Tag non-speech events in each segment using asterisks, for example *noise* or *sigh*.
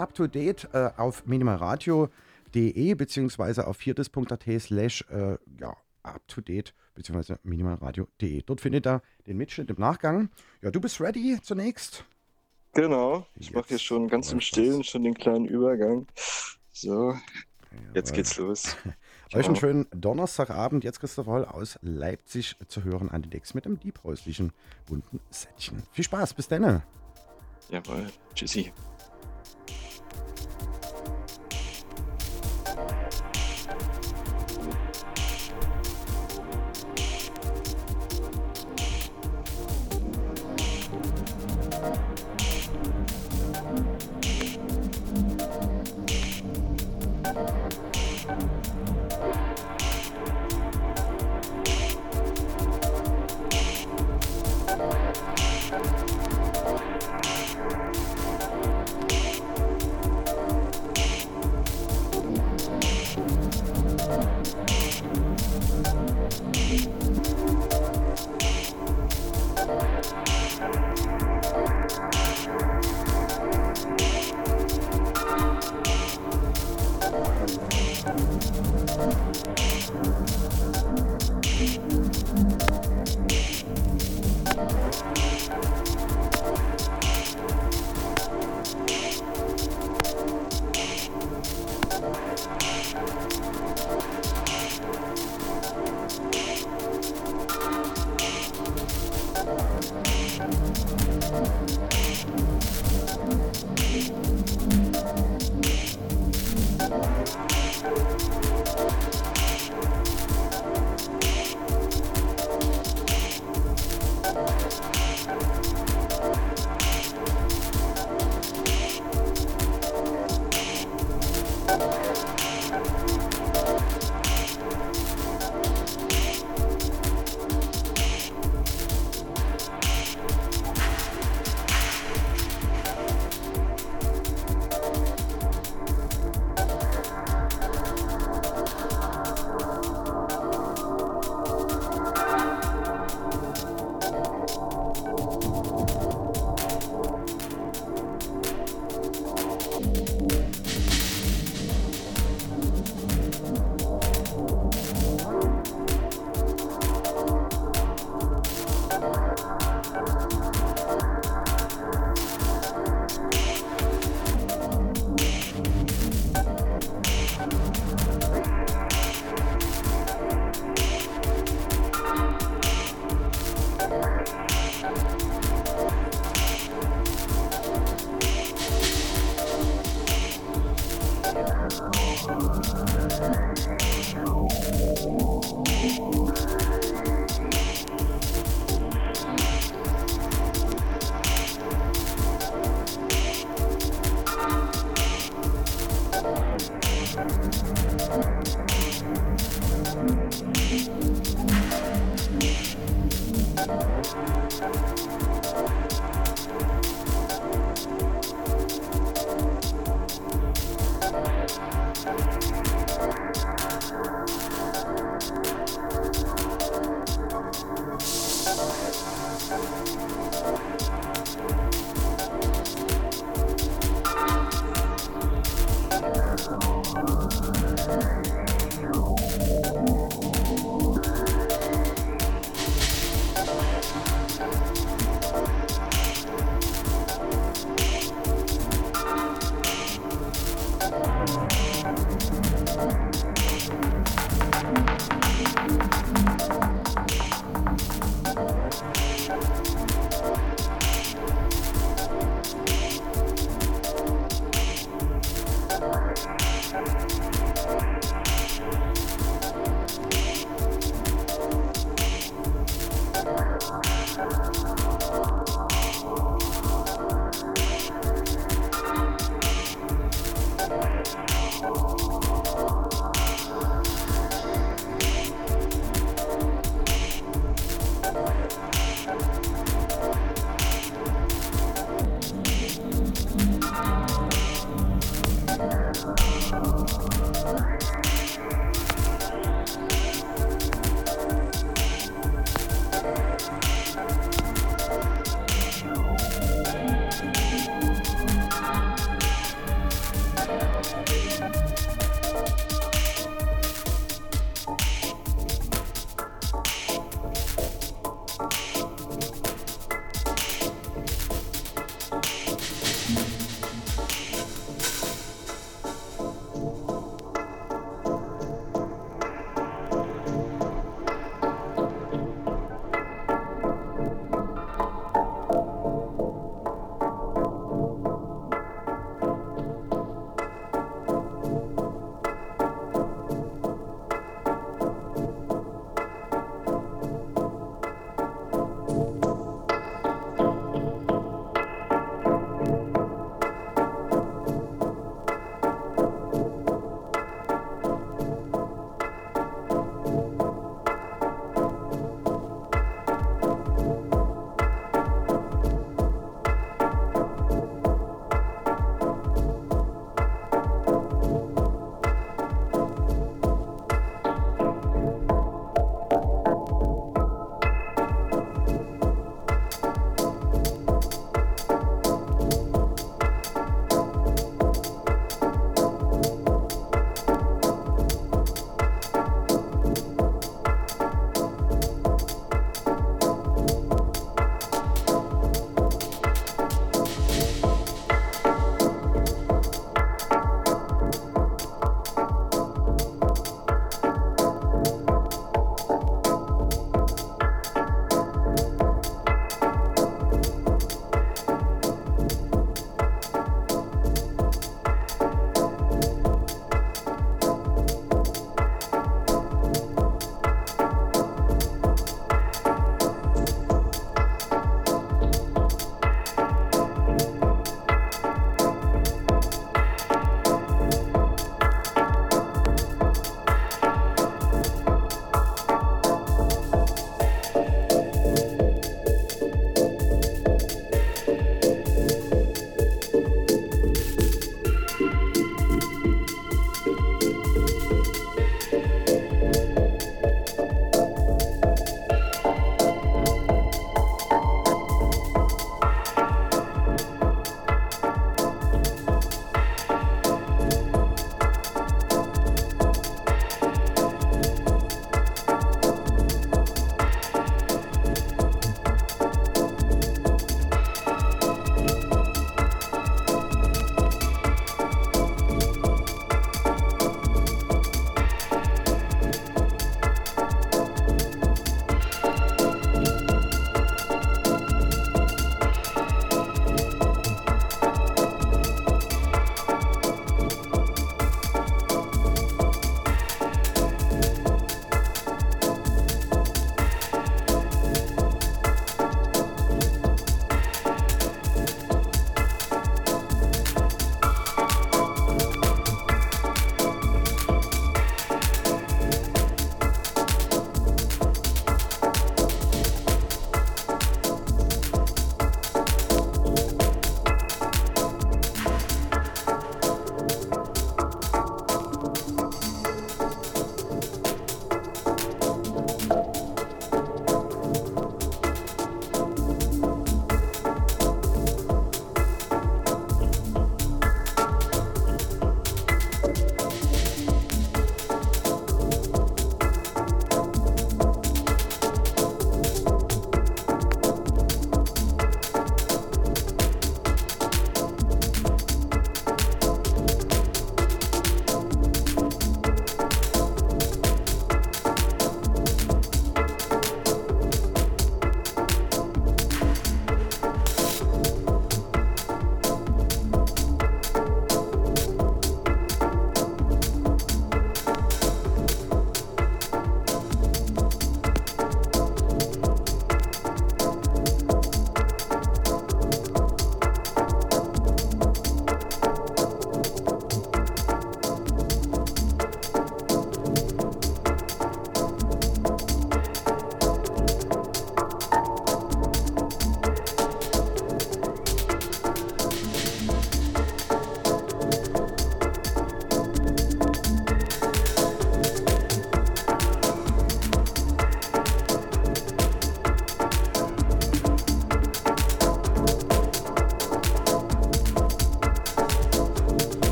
up to date äh, auf minimalradio.de beziehungsweise auf viertes.at slash äh, ja, up to date beziehungsweise minimalradio.de. Dort findet ihr den Mitschnitt im Nachgang. Ja, du bist ready zunächst. Genau, ich mache hier schon ganz im Stillen schon den kleinen Übergang. So, jetzt geht's los. *laughs* Euch einen schönen Donnerstagabend. Jetzt Christopher Holl aus Leipzig zu hören an den Decks mit dem diebhäuslichen bunten Sättchen. Viel Spaß, bis dann. Jawohl, tschüssi.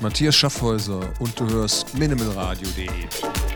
Matthias Schaffhäuser und du hörst minimalradio.de.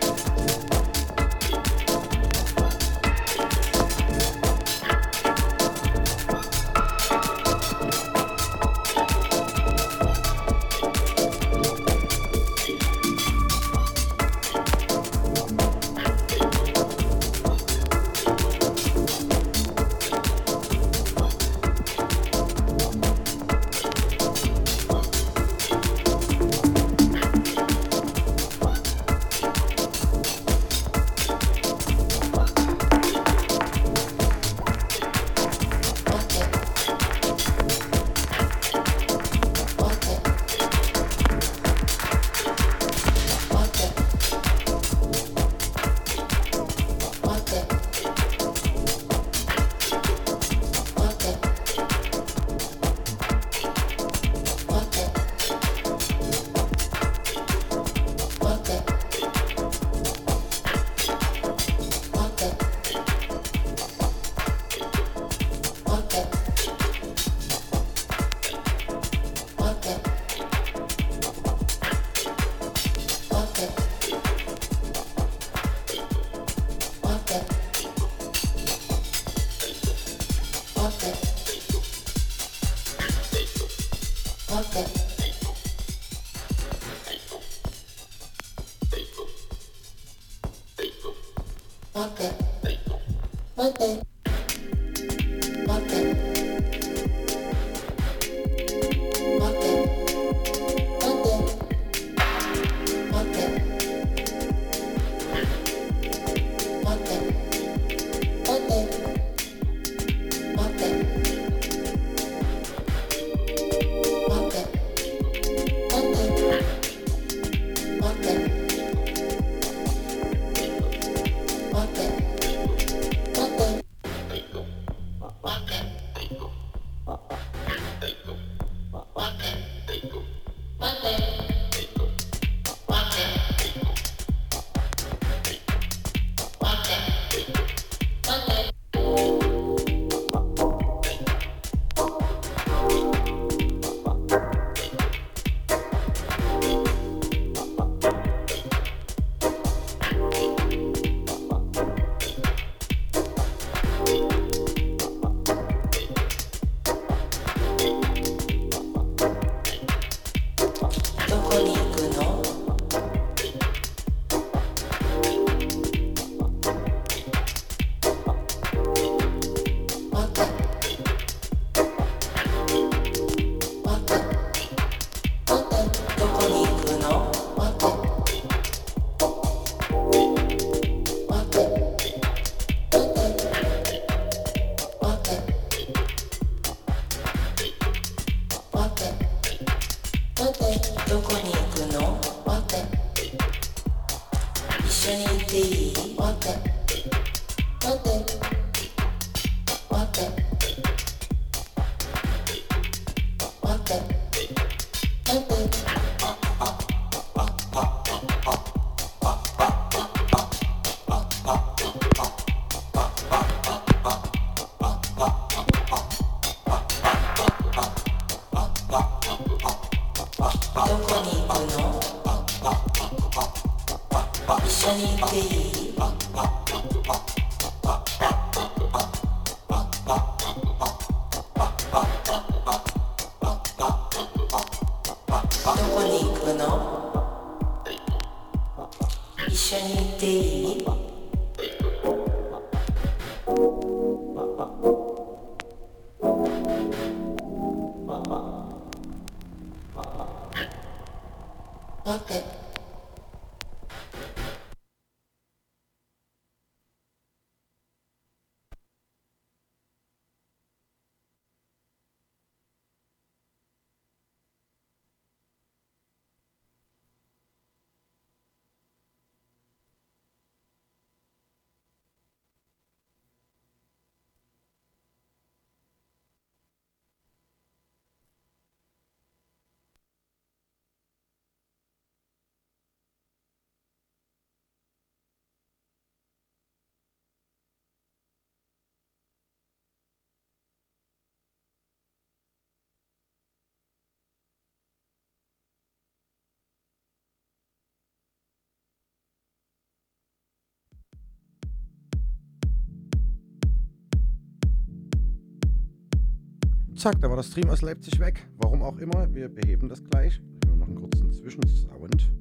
zack, da war der Stream aus Leipzig weg. Warum auch immer, wir beheben das gleich. Wir hören noch einen kurzen Zwischensound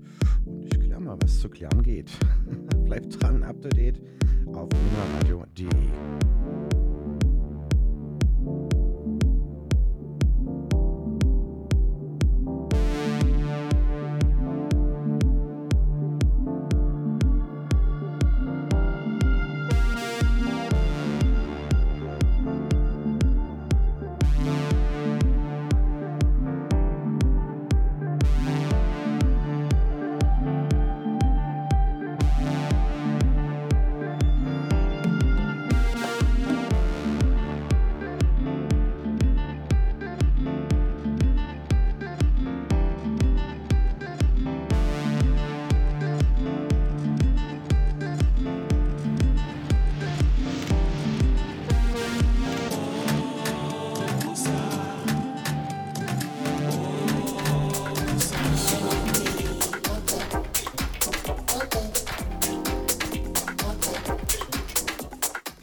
und ich kläre mal, was zu klären geht. *laughs* Bleibt dran, up to date auf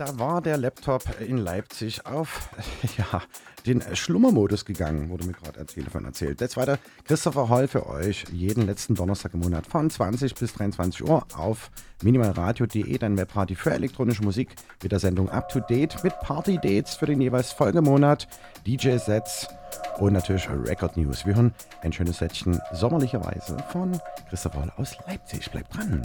radio.de. war der Laptop in Leipzig auf *laughs* ja, den Schlummermodus gegangen, wurde mir gerade Telefon erzählt. Jetzt weiter Christopher Hall für euch jeden letzten Donnerstag im Monat von 20 bis 23 Uhr auf minimalradio.de, dein Webparty für elektronische Musik mit der Sendung Up to Date mit Party-Dates für den jeweils Folgemonat, DJ-Sets und natürlich Record News. Wir hören ein schönes Sätzchen sommerlicherweise von Christopher Hall aus Leipzig. Bleibt dran!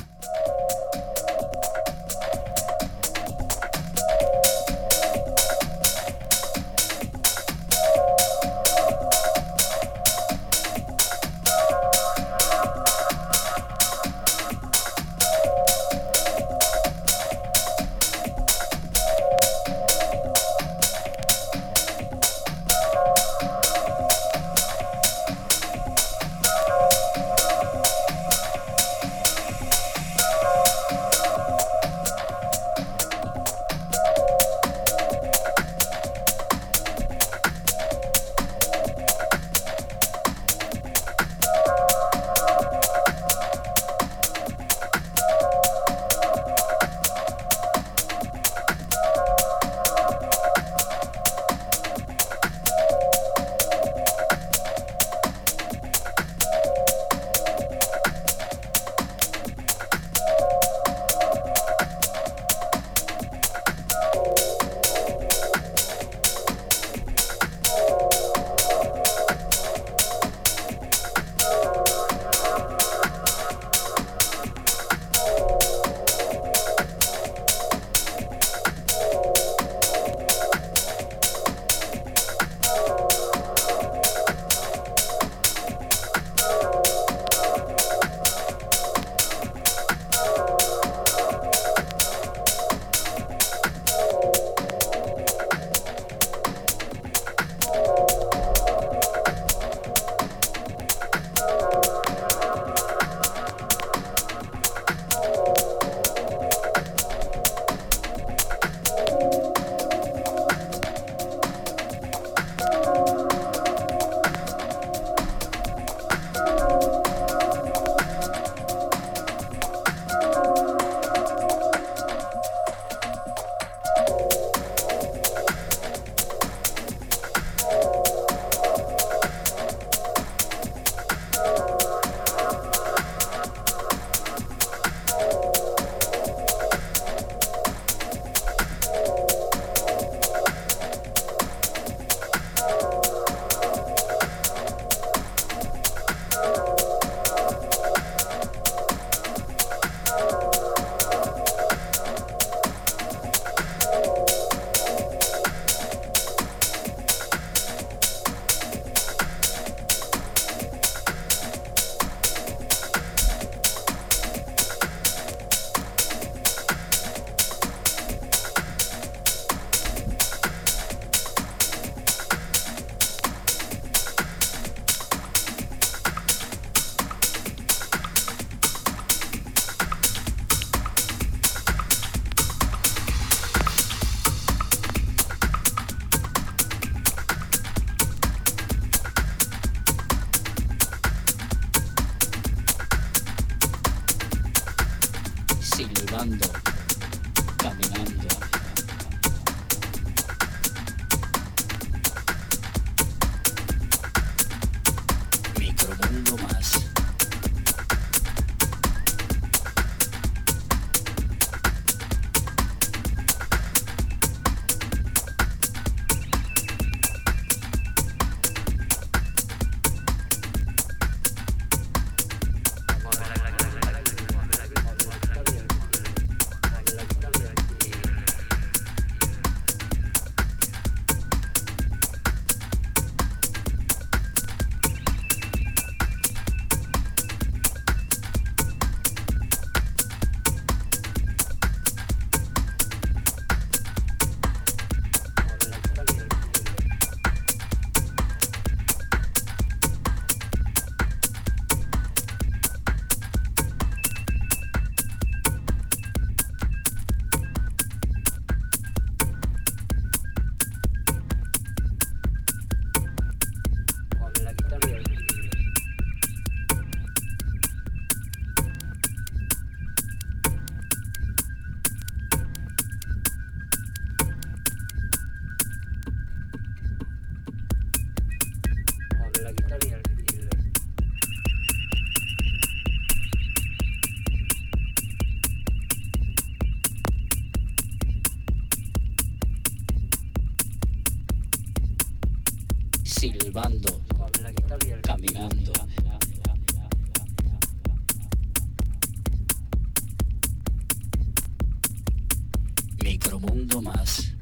Micromundo más.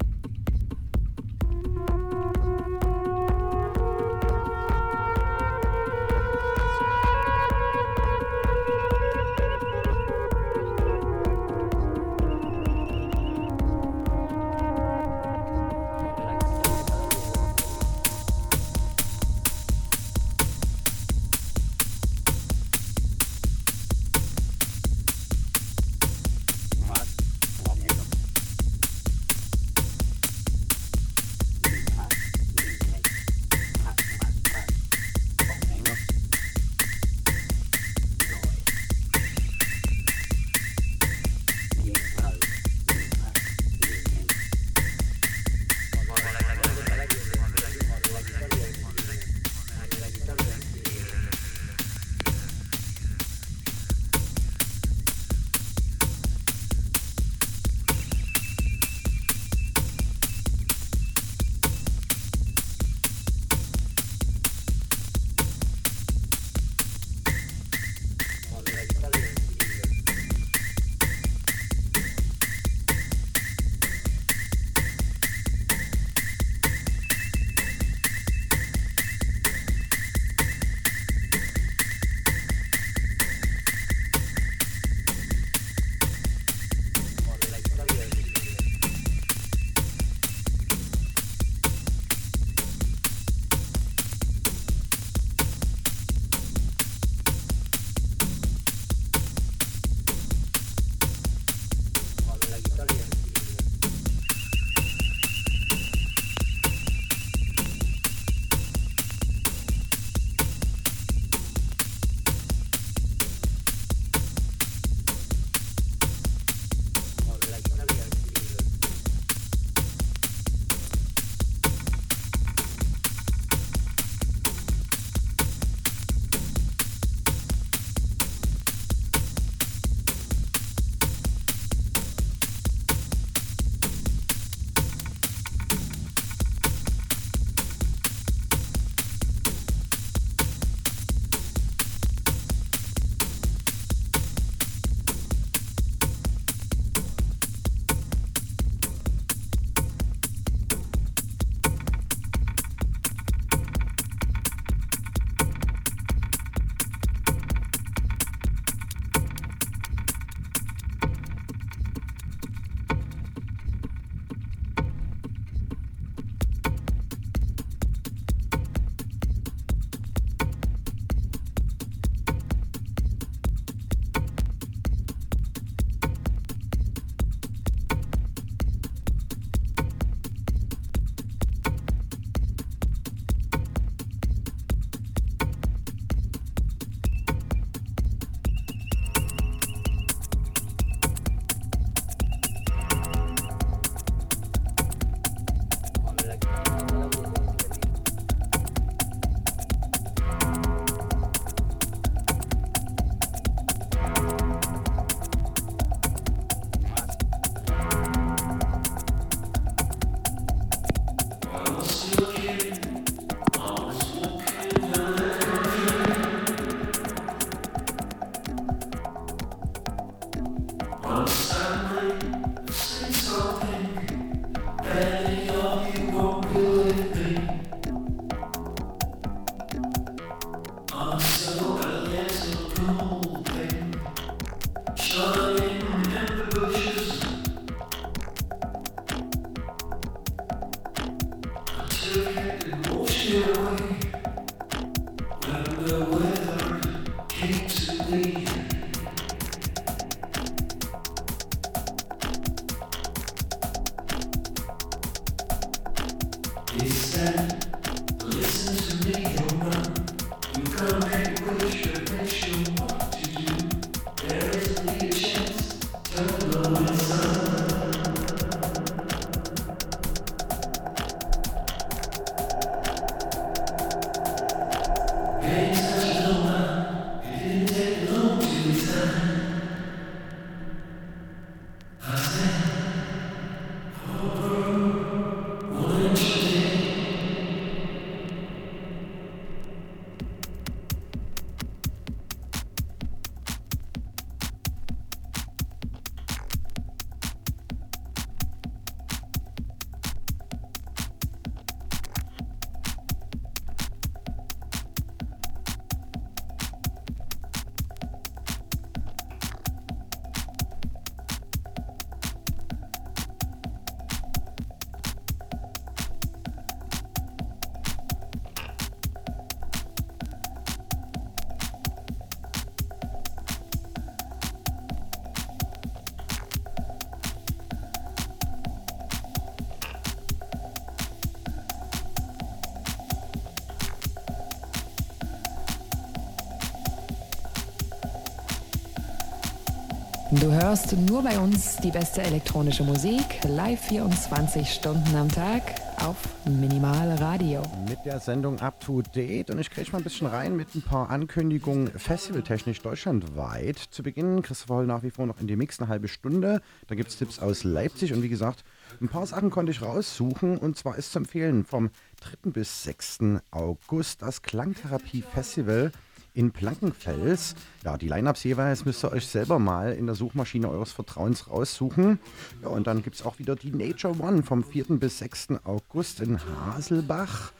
Du hörst nur bei uns die beste elektronische Musik, live 24 Stunden am Tag auf Minimal Radio. Mit der Sendung Up to Date und ich kriege mal ein bisschen rein mit ein paar Ankündigungen festivaltechnisch deutschlandweit. Zu Beginn Christopher Holl nach wie vor noch in die Mix eine halbe Stunde. Da gibt es Tipps aus Leipzig und wie gesagt, ein paar Sachen konnte ich raussuchen und zwar ist zu empfehlen vom 3. bis 6. August das Klangtherapie Festival in Plankenfels. Ja, die Lineups jeweils müsst ihr euch selber mal in der Suchmaschine eures Vertrauens raussuchen. Ja, und dann gibt es auch wieder die Nature One vom 4. bis 6. August in Haselbach.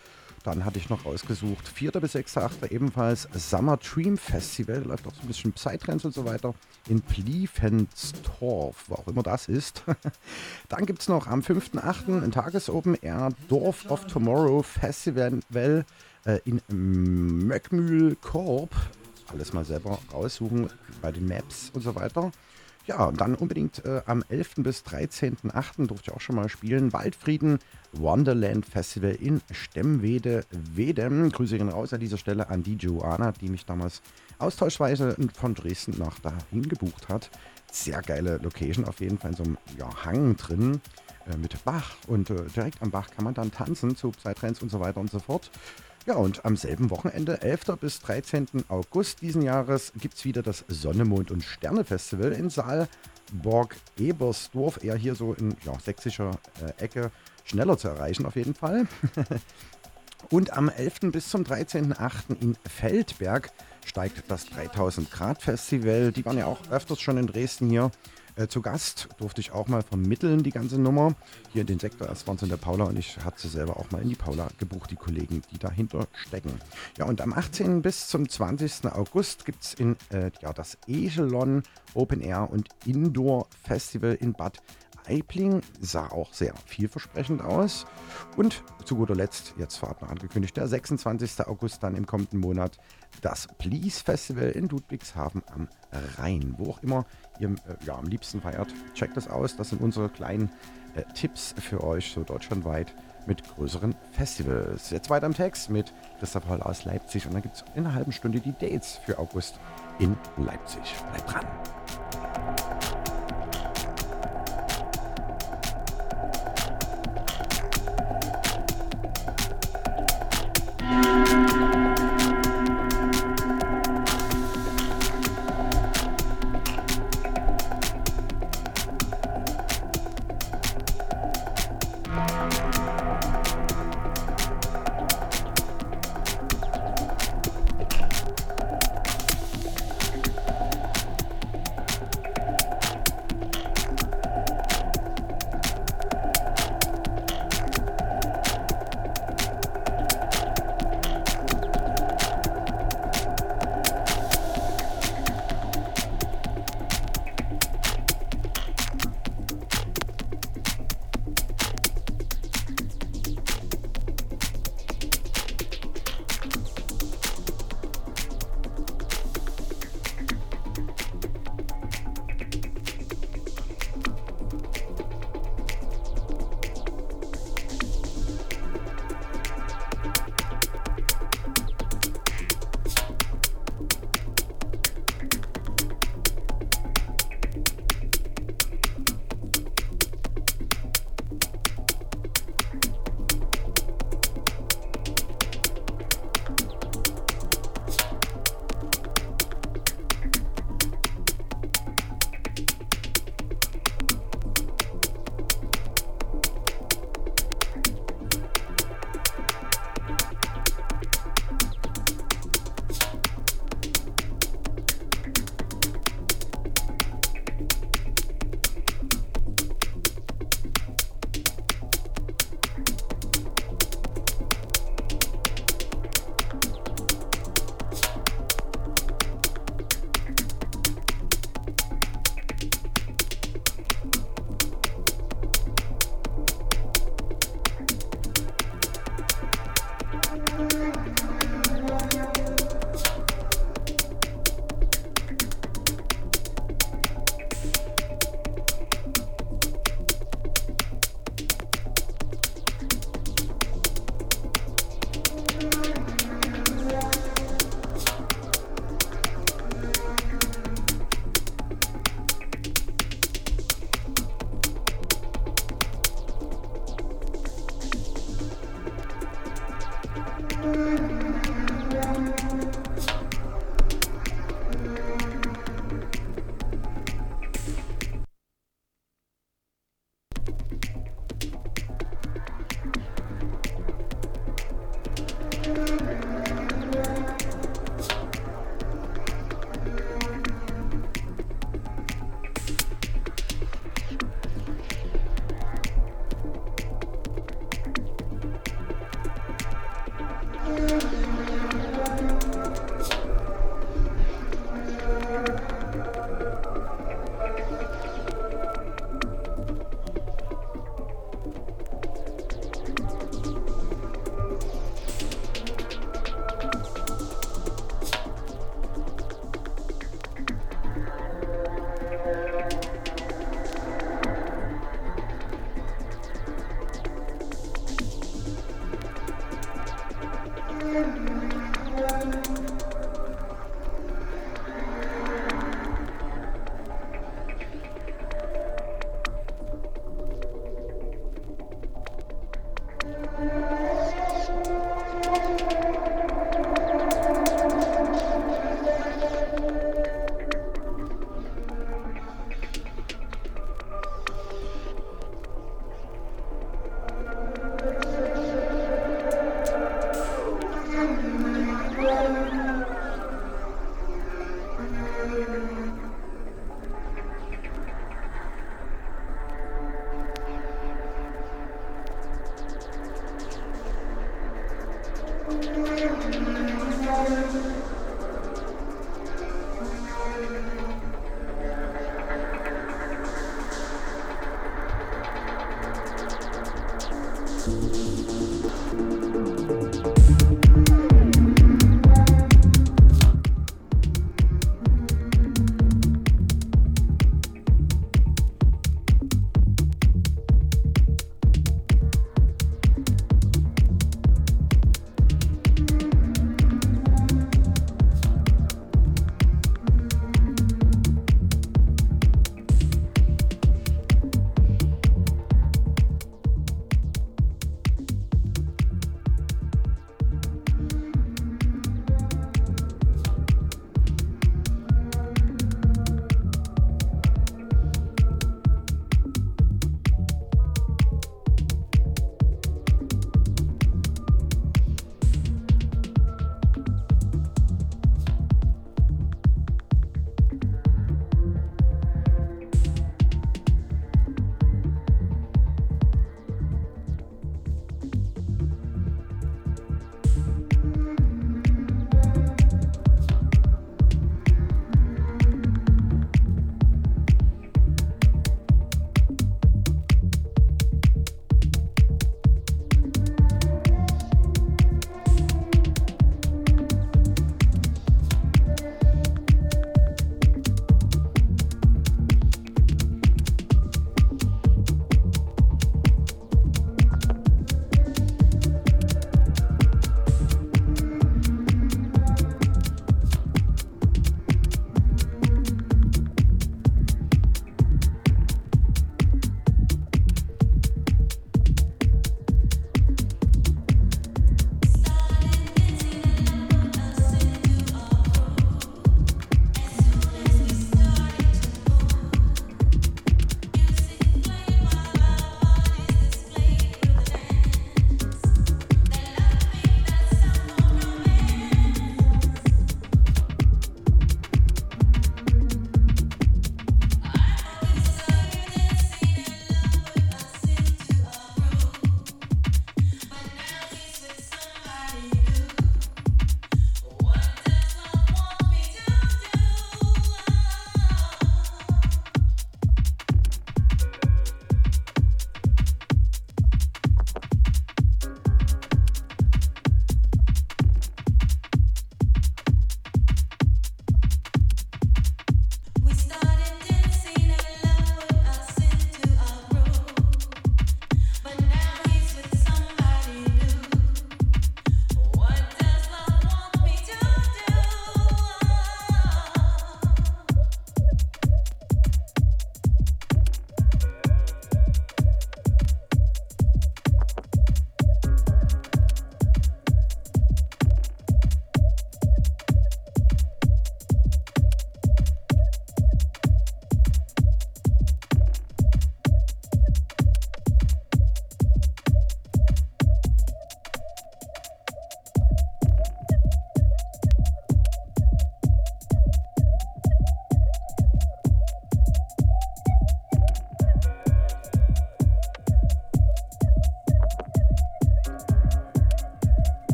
Dann hatte ich noch ausgesucht, 4. bis 6. 8. ebenfalls Summer Dream Festival, da läuft auch so ein bisschen Psytrance und so weiter, in Pliefenstorf, wo auch immer das ist. *laughs* Dann gibt es noch am 5.8. ein Tagesopen Air Dorf of Tomorrow Festival äh, in Möckmühl-Korb. Alles mal selber raussuchen bei den Maps und so weiter. Ja, und dann unbedingt äh, am 11. bis 13.8. durfte ich auch schon mal spielen. Waldfrieden Wonderland Festival in Stemmwede, Wedem. Grüße gehen raus an dieser Stelle an die Joanna, die mich damals austauschweise von Dresden nach dahin gebucht hat. Sehr geile Location auf jeden Fall in so einem ja, Hang drin äh, mit Bach. Und äh, direkt am Bach kann man dann tanzen zu Psytrance und so weiter und so fort. Ja, und am selben Wochenende, 11. bis 13. August diesen Jahres, gibt es wieder das Sonne, Mond und Sterne Festival in Saalborg Ebersdorf, eher hier so in ja, sächsischer äh, Ecke, schneller zu erreichen auf jeden Fall. *laughs* und am 11. bis zum 13.8. in Feldberg steigt das 3000 Grad Festival. Die waren ja auch öfters schon in Dresden hier. Äh, zu Gast durfte ich auch mal vermitteln, die ganze Nummer. Hier in den Sektor, erst waren es in der Paula und ich hatte sie selber auch mal in die Paula gebucht, die Kollegen, die dahinter stecken. Ja, und am 18. bis zum 20. August gibt es äh, ja, das Egelon Open Air und Indoor Festival in Bad Aibling sah auch sehr vielversprechend aus. Und zu guter Letzt, jetzt vorab noch angekündigt, der 26. August dann im kommenden Monat das Please Festival in Ludwigshafen am Rhein. Wo auch immer ihr äh, ja, am liebsten feiert, checkt das aus. Das sind unsere kleinen äh, Tipps für euch, so deutschlandweit mit größeren Festivals. Jetzt weiter im Text mit Christoph Holl aus Leipzig und dann gibt es in einer halben Stunde die Dates für August in Leipzig. Bleibt dran.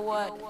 What?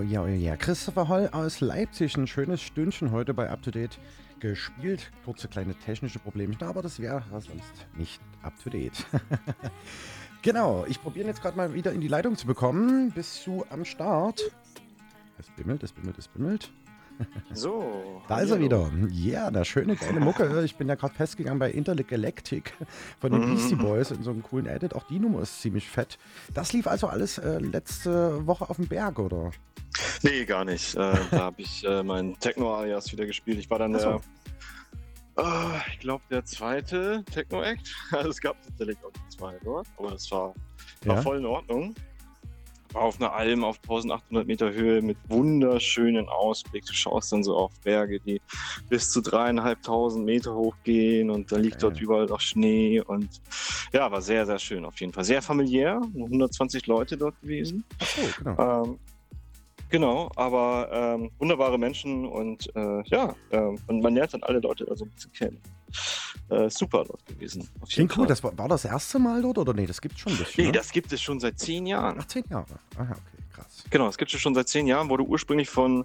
Oh yeah, oh yeah. Christopher Holl aus Leipzig, ein schönes Stündchen heute bei Up to Date gespielt. Kurze kleine technische Problemchen, aber das wäre sonst nicht up to date. *laughs* genau, ich probiere jetzt gerade mal wieder in die Leitung zu bekommen. Bist du am Start? Es bimmelt, es bimmelt, es bimmelt. So. Da ist er wieder. Ja, yeah, der schöne geile Mucke. Ich bin ja gerade festgegangen bei Intergalactic von den Beastie Boys in so einem coolen Edit. Auch die Nummer ist ziemlich fett. Das lief also alles äh, letzte Woche auf dem Berg, oder? Nee, gar nicht. Äh, da habe ich äh, meinen Techno-Alias wieder gespielt. Ich war dann so. der, äh, ich glaube, der zweite Techno-Act. Also *laughs* es gab tatsächlich auch zwei dort, aber das war, war Ja. voll in Ordnung. War auf einer Alm auf 1800 Meter Höhe mit wunderschönen Ausblick. Du schaust dann so auf Berge, die bis zu dreieinhalbtausend Meter hoch gehen und da liegt dort Geil. überall noch Schnee und ja, war sehr, sehr schön auf jeden Fall. Sehr familiär, nur 120 Leute dort gewesen. Ach so, genau. Ähm, genau, aber ähm, wunderbare Menschen und äh, ja, ähm, und man lernt dann alle Leute da so ein bisschen kennen. Äh, super dort gewesen. Klingt cool. Das war, war das erste Mal dort oder nee? Das gibt es schon ein bisschen. nee, ne? das gibt es schon seit zehn Jahren. Ach, zehn Jahre. Aha, okay, krass. Genau, das gibt es schon seit zehn Jahren. Wurde ursprünglich von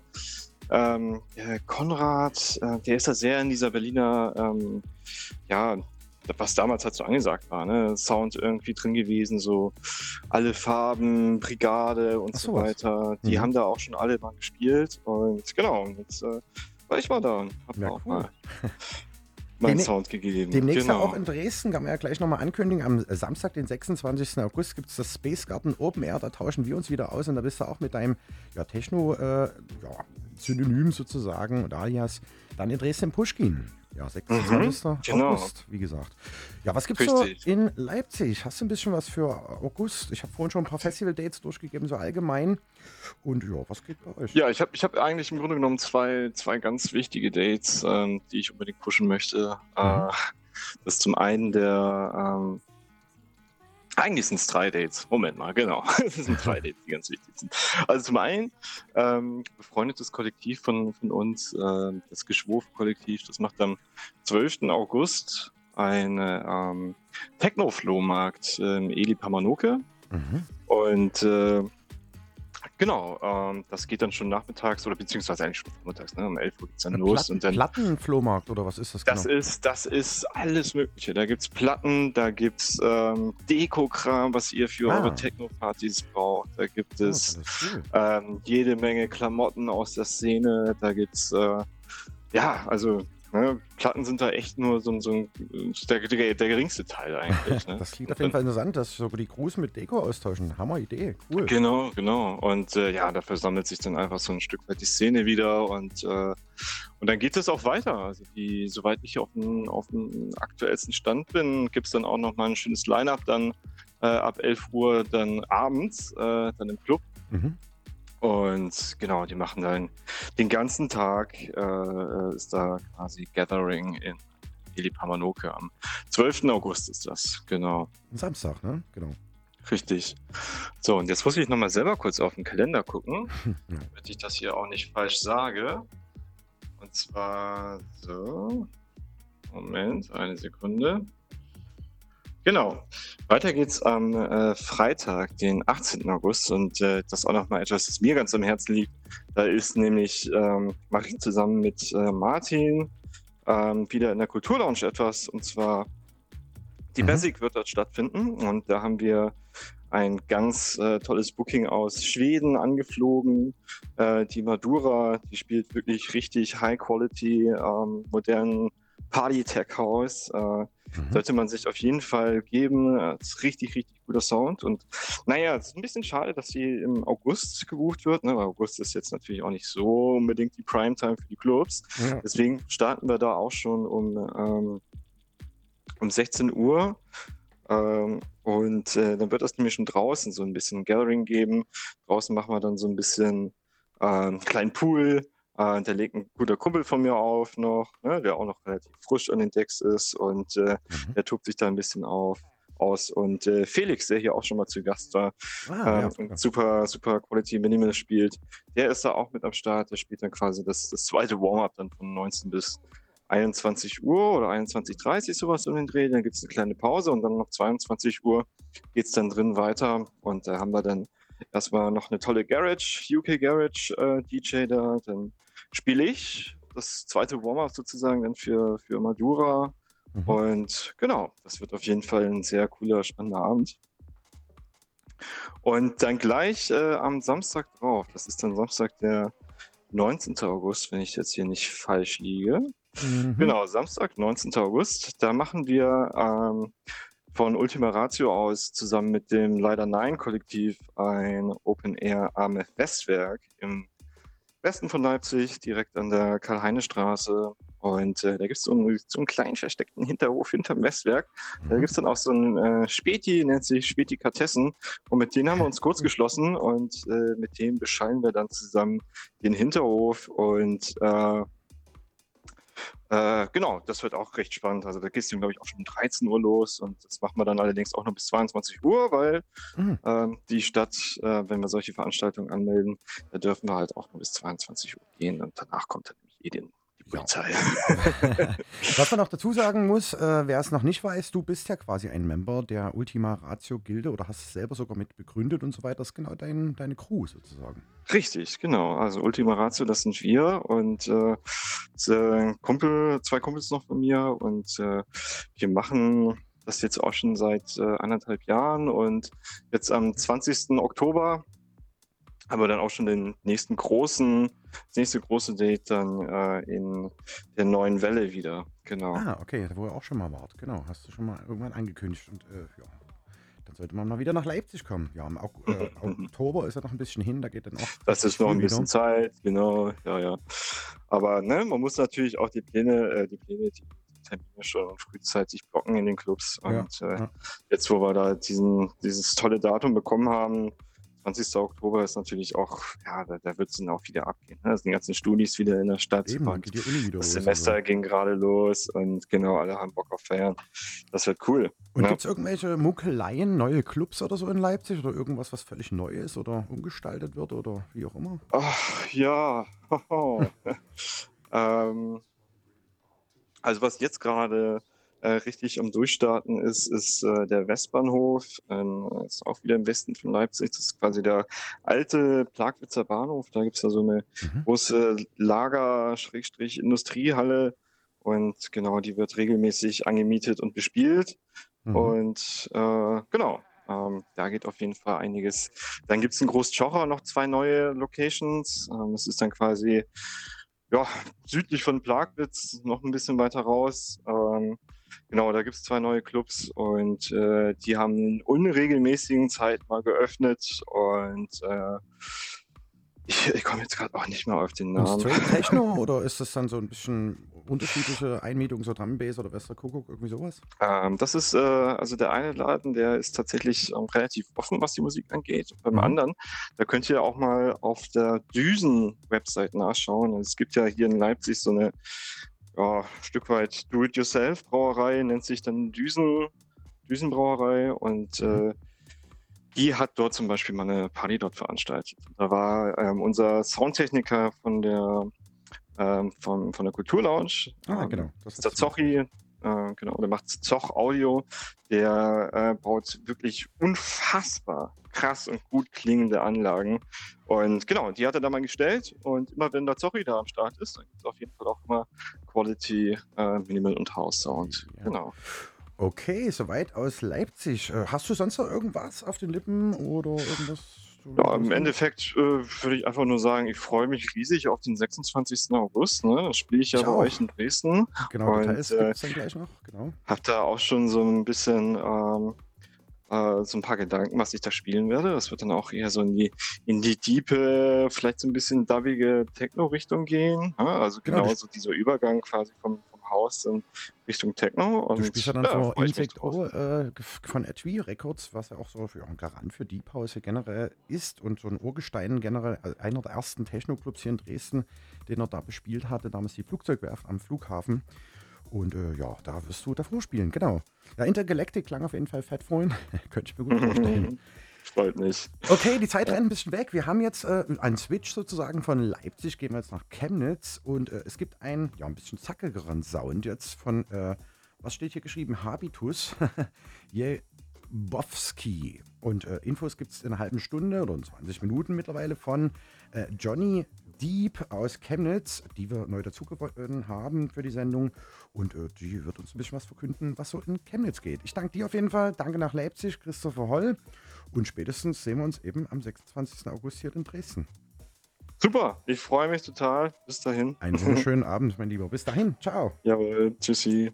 ähm, äh, Konrad, äh, der ist da sehr in dieser Berliner, ähm, ja, was damals halt so angesagt war, ne? Sound irgendwie drin gewesen, so alle Farben, Brigade und Ach, so weiter. Die Mhm. haben da auch schon alle mal gespielt und genau, und jetzt äh, war ich mal da und hab Ja, auch cool. mal *laughs* meinen Demnä- Sound gegeben. Demnächst genau. auch in Dresden, kann man ja gleich nochmal ankündigen. Am Samstag, den 26. August, gibt es das Space Garden Open Air. Da tauschen wir uns wieder aus und da bist du auch mit deinem ja, Techno, äh, ja, Synonym sozusagen und alias dann in Dresden Pushkin. Ja, 26. genau. August, wie gesagt. Ja, was gibt's so Richtig. in Leipzig? Hast du ein bisschen was für August? Ich habe vorhin schon ein paar Festival-Dates durchgegeben, so allgemein. Und ja, was geht bei euch? Ja, ich habe ich hab eigentlich im Grunde genommen zwei, zwei ganz wichtige Dates, ähm, die ich unbedingt pushen möchte. Äh, Mhm. das ist zum einen der, ähm, eigentlich sind es drei Dates. Moment mal, genau. *laughs* Es sind drei Dates, die ganz wichtig sind. Also zum einen ähm, befreundetes Kollektiv von, von uns, äh, das Geschwurf-Kollektiv, das macht am 12. August eine ähm, Techno-Flohmarkt im Eli Pamanoke. Mhm. Und äh, genau, ähm, das geht dann schon nachmittags oder beziehungsweise eigentlich schon vormittags, ne? Um 11 Uhr geht's dann Ein los. Platten, und dann, Plattenflohmarkt oder was ist das das genau? ist, das ist alles Mögliche. Da gibt's Platten, da gibt's ähm, Deko-Kram, was ihr für Ah. eure Techno-Partys braucht. Da gibt Oh, es das cool. ähm, jede Menge Klamotten aus der Szene. Da gibt's äh, ja, also ne, Platten sind da echt nur so, so ein, der, der, der geringste Teil eigentlich. *laughs* Ne? Das klingt auf jeden Fall interessant, dass sogar die Crews mit Deko austauschen. Hammer Idee, cool. Genau, genau. Und äh, ja, dafür sammelt sich dann einfach so ein Stück weit die Szene wieder und, äh, und dann geht es auch weiter. Also die, soweit ich auf dem, auf dem aktuellsten Stand bin, gibt es dann auch noch mal ein schönes Line-Up dann äh, ab 11 Uhr dann abends, äh, dann im Club. Mhm. Und genau, die machen dann den ganzen Tag, äh, ist da quasi Gathering in Eli Pamanoke am 12. August ist das, genau. Samstag, ne? Genau. Richtig. So, und jetzt muss ich nochmal selber kurz auf den Kalender gucken, *laughs* Ja. damit ich das hier auch nicht falsch sage. Und zwar so. Moment, eine Sekunde. Genau. Weiter geht's am äh, Freitag, den 18. August. Und äh, das ist auch nochmal etwas, das mir ganz am Herzen liegt. Da ist nämlich, ähm, mache ich zusammen mit äh, Martin ähm, wieder in der Kulturlounge etwas. Und zwar die Mhm. Basic wird dort stattfinden. Und da haben wir ein ganz äh, tolles Booking aus Schweden angeflogen. Äh, die Madura, die spielt wirklich richtig High-Quality, ähm, modernen Party-Tech-House. Äh, Mhm. sollte man sich auf jeden Fall geben. Äh, ist richtig, richtig guter Sound. Und naja, es ist ein bisschen schade, dass sie im August gebucht wird. Ne? August ist jetzt natürlich auch nicht so unbedingt die Primetime für die Clubs. Ja. Deswegen starten wir da auch schon um, ähm, um 16 Uhr. Ähm, und äh, dann wird das nämlich schon draußen so ein bisschen Gathering geben. Draußen machen wir dann so ein bisschen äh, einen kleinen Pool. Äh, da legt ein guter Kumpel von mir auf noch, ne, der auch noch relativ frisch an den Decks ist und äh, Mhm. der tobt sich da ein bisschen auf aus. Und äh, Felix, der hier auch schon mal zu Gast war, Ah, ja. ähm, und super, super Quality Minimal spielt. Der ist da auch mit am Start. Der spielt dann quasi das, das zweite Warm-up dann von 19 bis 21 Uhr oder 21.30 Uhr, sowas um den Dreh. Dann gibt es eine kleine Pause und dann noch 22 Uhr geht es dann drin weiter. Und da haben wir dann erstmal noch eine tolle Garage, UK Garage äh, DJ da. Dann spiele ich das zweite Warm-up sozusagen dann für, für Madura. Mhm. Und genau, das wird auf jeden Fall ein sehr cooler, spannender Abend. Und dann gleich äh, am Samstag drauf, das ist dann Samstag der 19. August, wenn ich jetzt hier nicht falsch liege. Mhm. Genau, Samstag, 19. August. Da machen wir ähm, von Ultima Ratio aus zusammen mit dem Leider Nein Kollektiv ein Open Air am Westwerk im Westen von Leipzig, direkt an der Karl-Heine-Straße. Und äh, da gibt es so, einen- so einen kleinen versteckten Hinterhof hinterm Westwerk. Da Mhm. gibt es dann auch so einen äh, Späti, nennt sich Späti Kartessen. Und mit denen haben wir uns kurz *laughs* geschlossen und äh, mit dem beschallen wir dann zusammen den Hinterhof. Und äh, äh, genau, das wird auch recht spannend. Also da geht es glaube ich, auch schon um 13 Uhr los. Und das machen wir dann allerdings auch noch bis 22 Uhr, weil Mhm. ähm, die Stadt, äh, wenn wir solche Veranstaltungen anmelden, da dürfen wir halt auch nur bis 22 Uhr gehen. Und danach kommt dann nämlich eh den, die Ja. Polizei. *laughs* Was man noch dazu sagen muss, äh, wer es noch nicht weiß, du bist ja quasi ein Member der Ultima Ratio Gilde oder hast es selber sogar mit begründet und so weiter. Das ist genau dein, deine Crew sozusagen. Richtig, genau. Also Ultima Ratio, das sind wir und äh, äh, Kumpel, zwei Kumpels noch von mir und äh, wir machen das jetzt auch schon seit äh, anderthalb Jahren und jetzt am 20. Oktober haben wir dann auch schon den nächsten großen, das nächste große Date dann äh, in der neuen Welle wieder. Genau. Ah, okay, wo ihr auch schon mal wart. Genau, hast du schon mal irgendwann angekündigt. Und äh, ja, dann sollte man mal wieder nach Leipzig kommen. Ja, im äh, *laughs* Oktober ist ja noch ein bisschen hin, da geht dann auch. Das ist noch ein bisschen wieder. Zeit, genau, ja, ja. Aber ne, man muss natürlich auch die Pläne, äh, die Pläne, die Termine schon frühzeitig blocken in den Clubs. Ja, Und äh, ja. jetzt, wo wir da diesen, dieses tolle Datum bekommen haben, 20. Oktober ist natürlich auch, ja, da, da wird es dann auch wieder abgehen. Ne? Da sind die ganzen Studis wieder in der Stadt. Eben, und geht die Uni wieder das los. Semester Also. ging gerade los und genau, alle haben Bock auf Feiern. Das wird cool. Und ne? gibt es irgendwelche Muckeleien, neue Clubs oder so in Leipzig oder irgendwas, was völlig neu ist oder umgestaltet wird oder wie auch immer? Ach, ja. *laughs* ähm, also was jetzt gerade richtig am Durchstarten ist, ist äh, der Westbahnhof. Ähm, ist auch wieder im Westen von Leipzig. Das ist quasi der alte Plagwitzer Bahnhof. Da gibt es ja so eine Mhm. große Lager-Industriehalle. Und genau, die wird regelmäßig angemietet und bespielt. Mhm. Und äh, genau, ähm, da geht auf jeden Fall einiges. Dann gibt es in Großtschocher noch zwei neue Locations. Ähm, es ist dann quasi ja, südlich von Plagwitz, noch ein bisschen weiter raus. Ähm, genau, da gibt es zwei neue Clubs und äh, die haben in unregelmäßigen Zeit mal geöffnet. Und äh, ich, ich komme jetzt gerade auch nicht mehr auf den Namen. Straight Techno *laughs* oder ist das dann so ein bisschen unterschiedliche Einmietung, so Drumbase oder Westerkuckuck, irgendwie sowas? Ähm, das ist, äh, also der eine Laden, der ist tatsächlich ähm, relativ offen, was die Musik angeht. Und beim Mhm. anderen, da könnt ihr auch mal auf der Düsen-Website nachschauen. Es gibt ja hier in Leipzig so eine ja, Stück weit Do-it-yourself-Brauerei, nennt sich dann Düsen, Düsenbrauerei und äh, die hat dort zum Beispiel mal eine Party dort veranstaltet. Da war ähm, unser Soundtechniker von der ähm, von, von der Kulturlounge, Ah, ähm, genau. Das ist der Zochi, äh, genau, der macht Zoch Audio. Der äh, baut wirklich unfassbar krass und gut klingende Anlagen. Und genau, die hat er da mal gestellt. Und immer wenn der Zochi da am Start ist, dann gibt es auf jeden Fall auch immer Quality, äh, Minimal und House Sound. Ja. Genau. Okay, soweit aus Leipzig. Äh, Hast du sonst noch irgendwas auf den Lippen oder irgendwas? Ja, im Endeffekt äh, würde ich einfach nur sagen, ich freue mich riesig auf den 26. August. Ne? Das spiele ich ja Ich bei auch. euch in Dresden. Genau, Und, Details äh, gibt es dann gleich noch. Genau. Hab da auch schon so ein bisschen ähm, äh, so ein paar Gedanken, was ich da spielen werde. Das wird dann auch eher so in die in die diepe, vielleicht so ein bisschen dubbige Techno-Richtung gehen. Ja, also Genau, genau, so dieser Übergang quasi vom, Haus in Richtung Techno. Und Du spielst ja dann ja, mich Insect. O äh, von Etui Records, was ja auch so für ein Garant für Deep House hier generell ist und so ein Urgestein generell, äh, einer der ersten Techno-Clubs hier in Dresden, den er da bespielt hatte, damals die Flugzeugwerft am Flughafen. Und äh, ja, da wirst du davor spielen, genau. Ja, Intergalactic klang auf jeden Fall fett vorhin. *laughs* Könnte ich mir gut vorstellen. *laughs* Freut mich. Okay, die Zeit rennt ein bisschen weg. Wir haben jetzt äh, einen Switch sozusagen von Leipzig, gehen wir jetzt nach Chemnitz und äh, es gibt einen, ja, ein bisschen zackigeren Sound jetzt von, äh, was steht hier geschrieben? Habitus. *laughs* Je Bowski. Und äh, Infos gibt es in einer halben Stunde oder in 20 Minuten mittlerweile von äh, Johnny Deep aus Chemnitz, die wir neu dazugewonnen haben für die Sendung. Und äh, die wird uns ein bisschen was verkünden, was so in Chemnitz geht. Ich danke dir auf jeden Fall. Danke nach Leipzig, Christopher Holl. Und spätestens sehen wir uns eben am 26. August hier in Dresden. Super, ich freue mich total. Bis dahin. Einen wunderschönen *laughs* Abend, mein Lieber. Bis dahin. Ciao. Jawohl, tschüssi.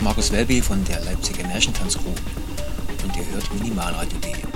Ist Markus Welby von der Leipziger Märchentanzcrew und ihr hört Minimalradio.de.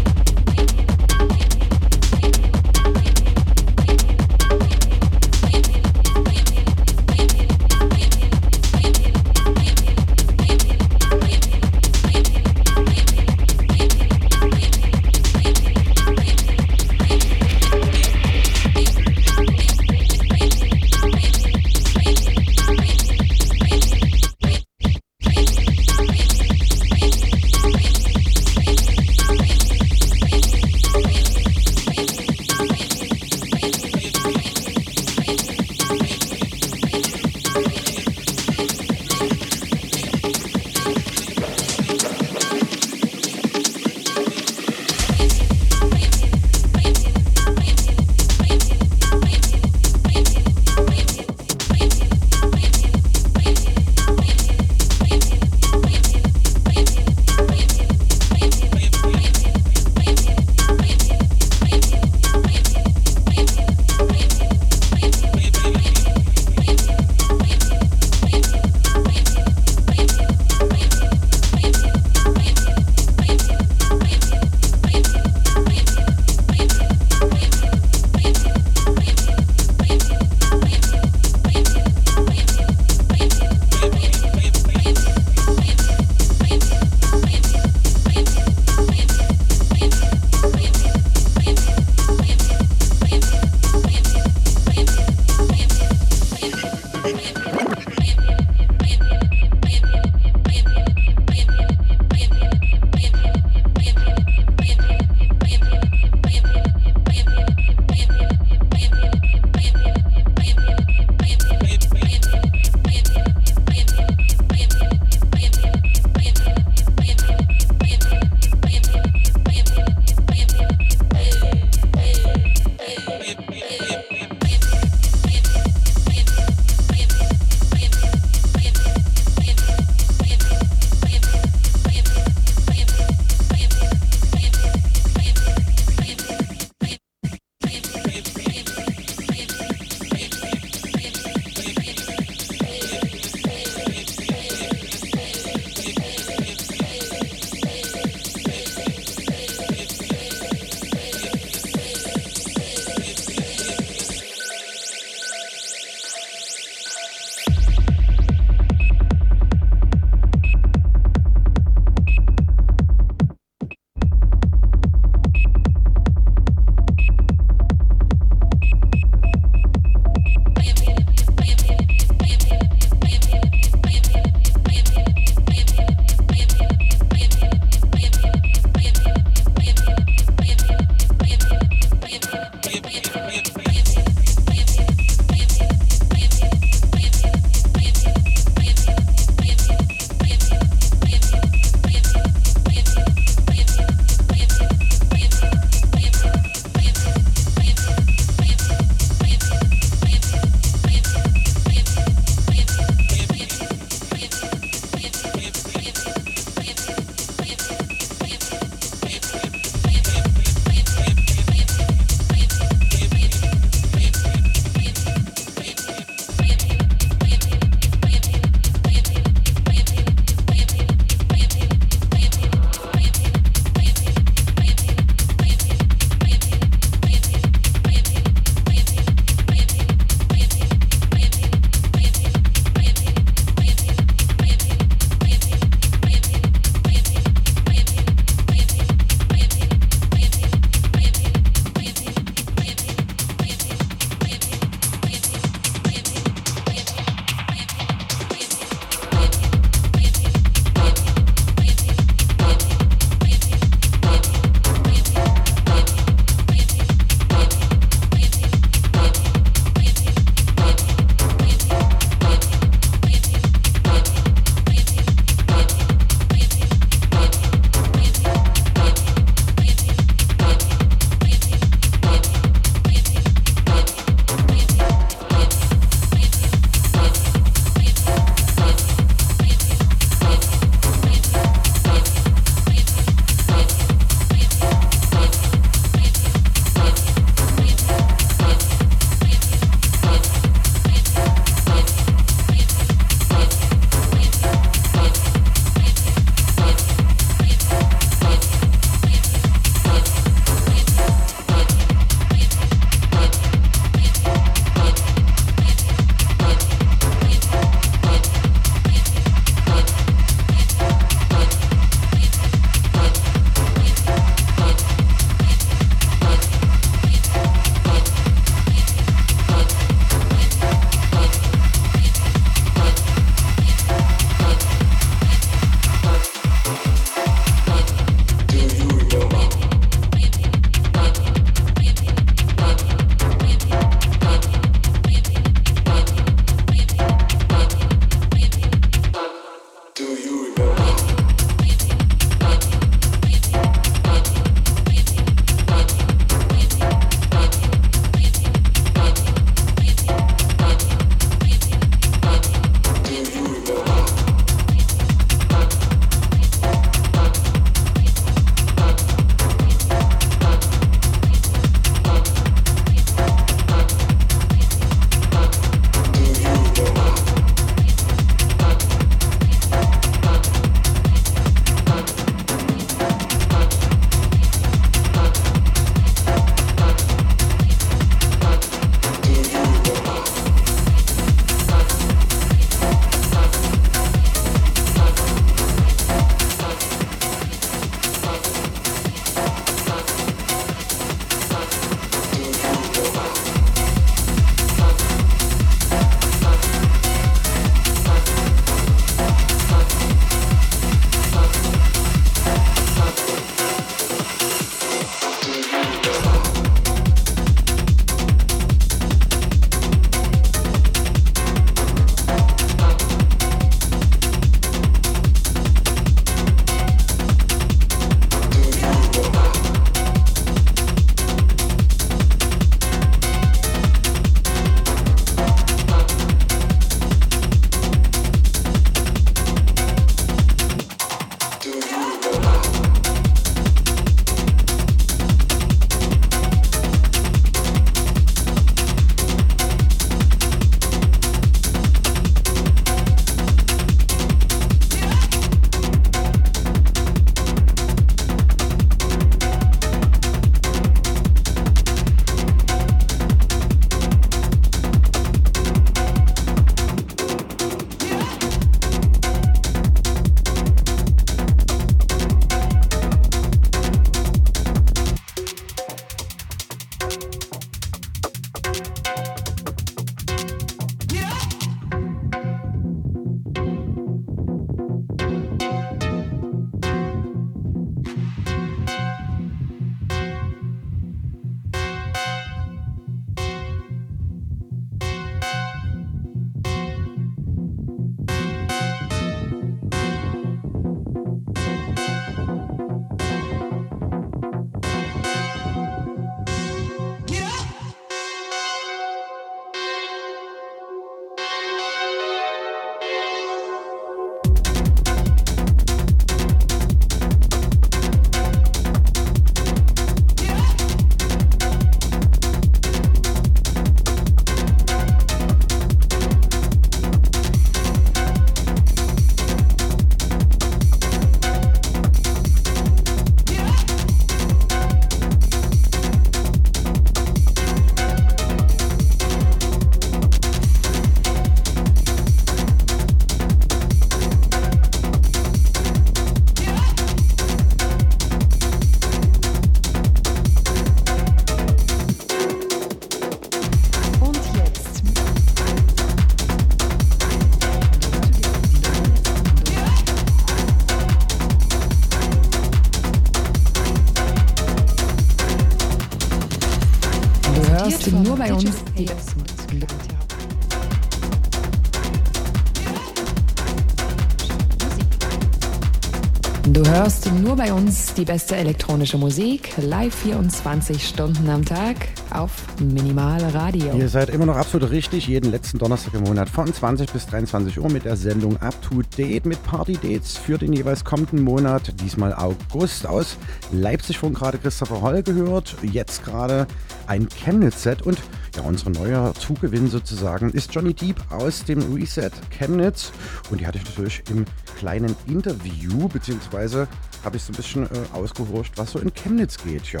uns die beste elektronische Musik, live 24 Stunden am Tag auf Minimal Radio. Ihr seid immer noch absolut richtig, jeden letzten Donnerstag im Monat von 20 bis 23 Uhr mit der Sendung Up to Date mit Party Dates für den jeweils kommenden Monat, diesmal August aus Leipzig von gerade Christopher Holl gehört, jetzt gerade ein Chemnitz-Set und ja, unser neuer Zugewinn sozusagen ist Johnny Deep aus dem Reset Chemnitz und die hatte ich natürlich im kleinen Interview, beziehungsweise habe ich so ein bisschen äh, ausgehorcht, was so in Chemnitz geht. Ja,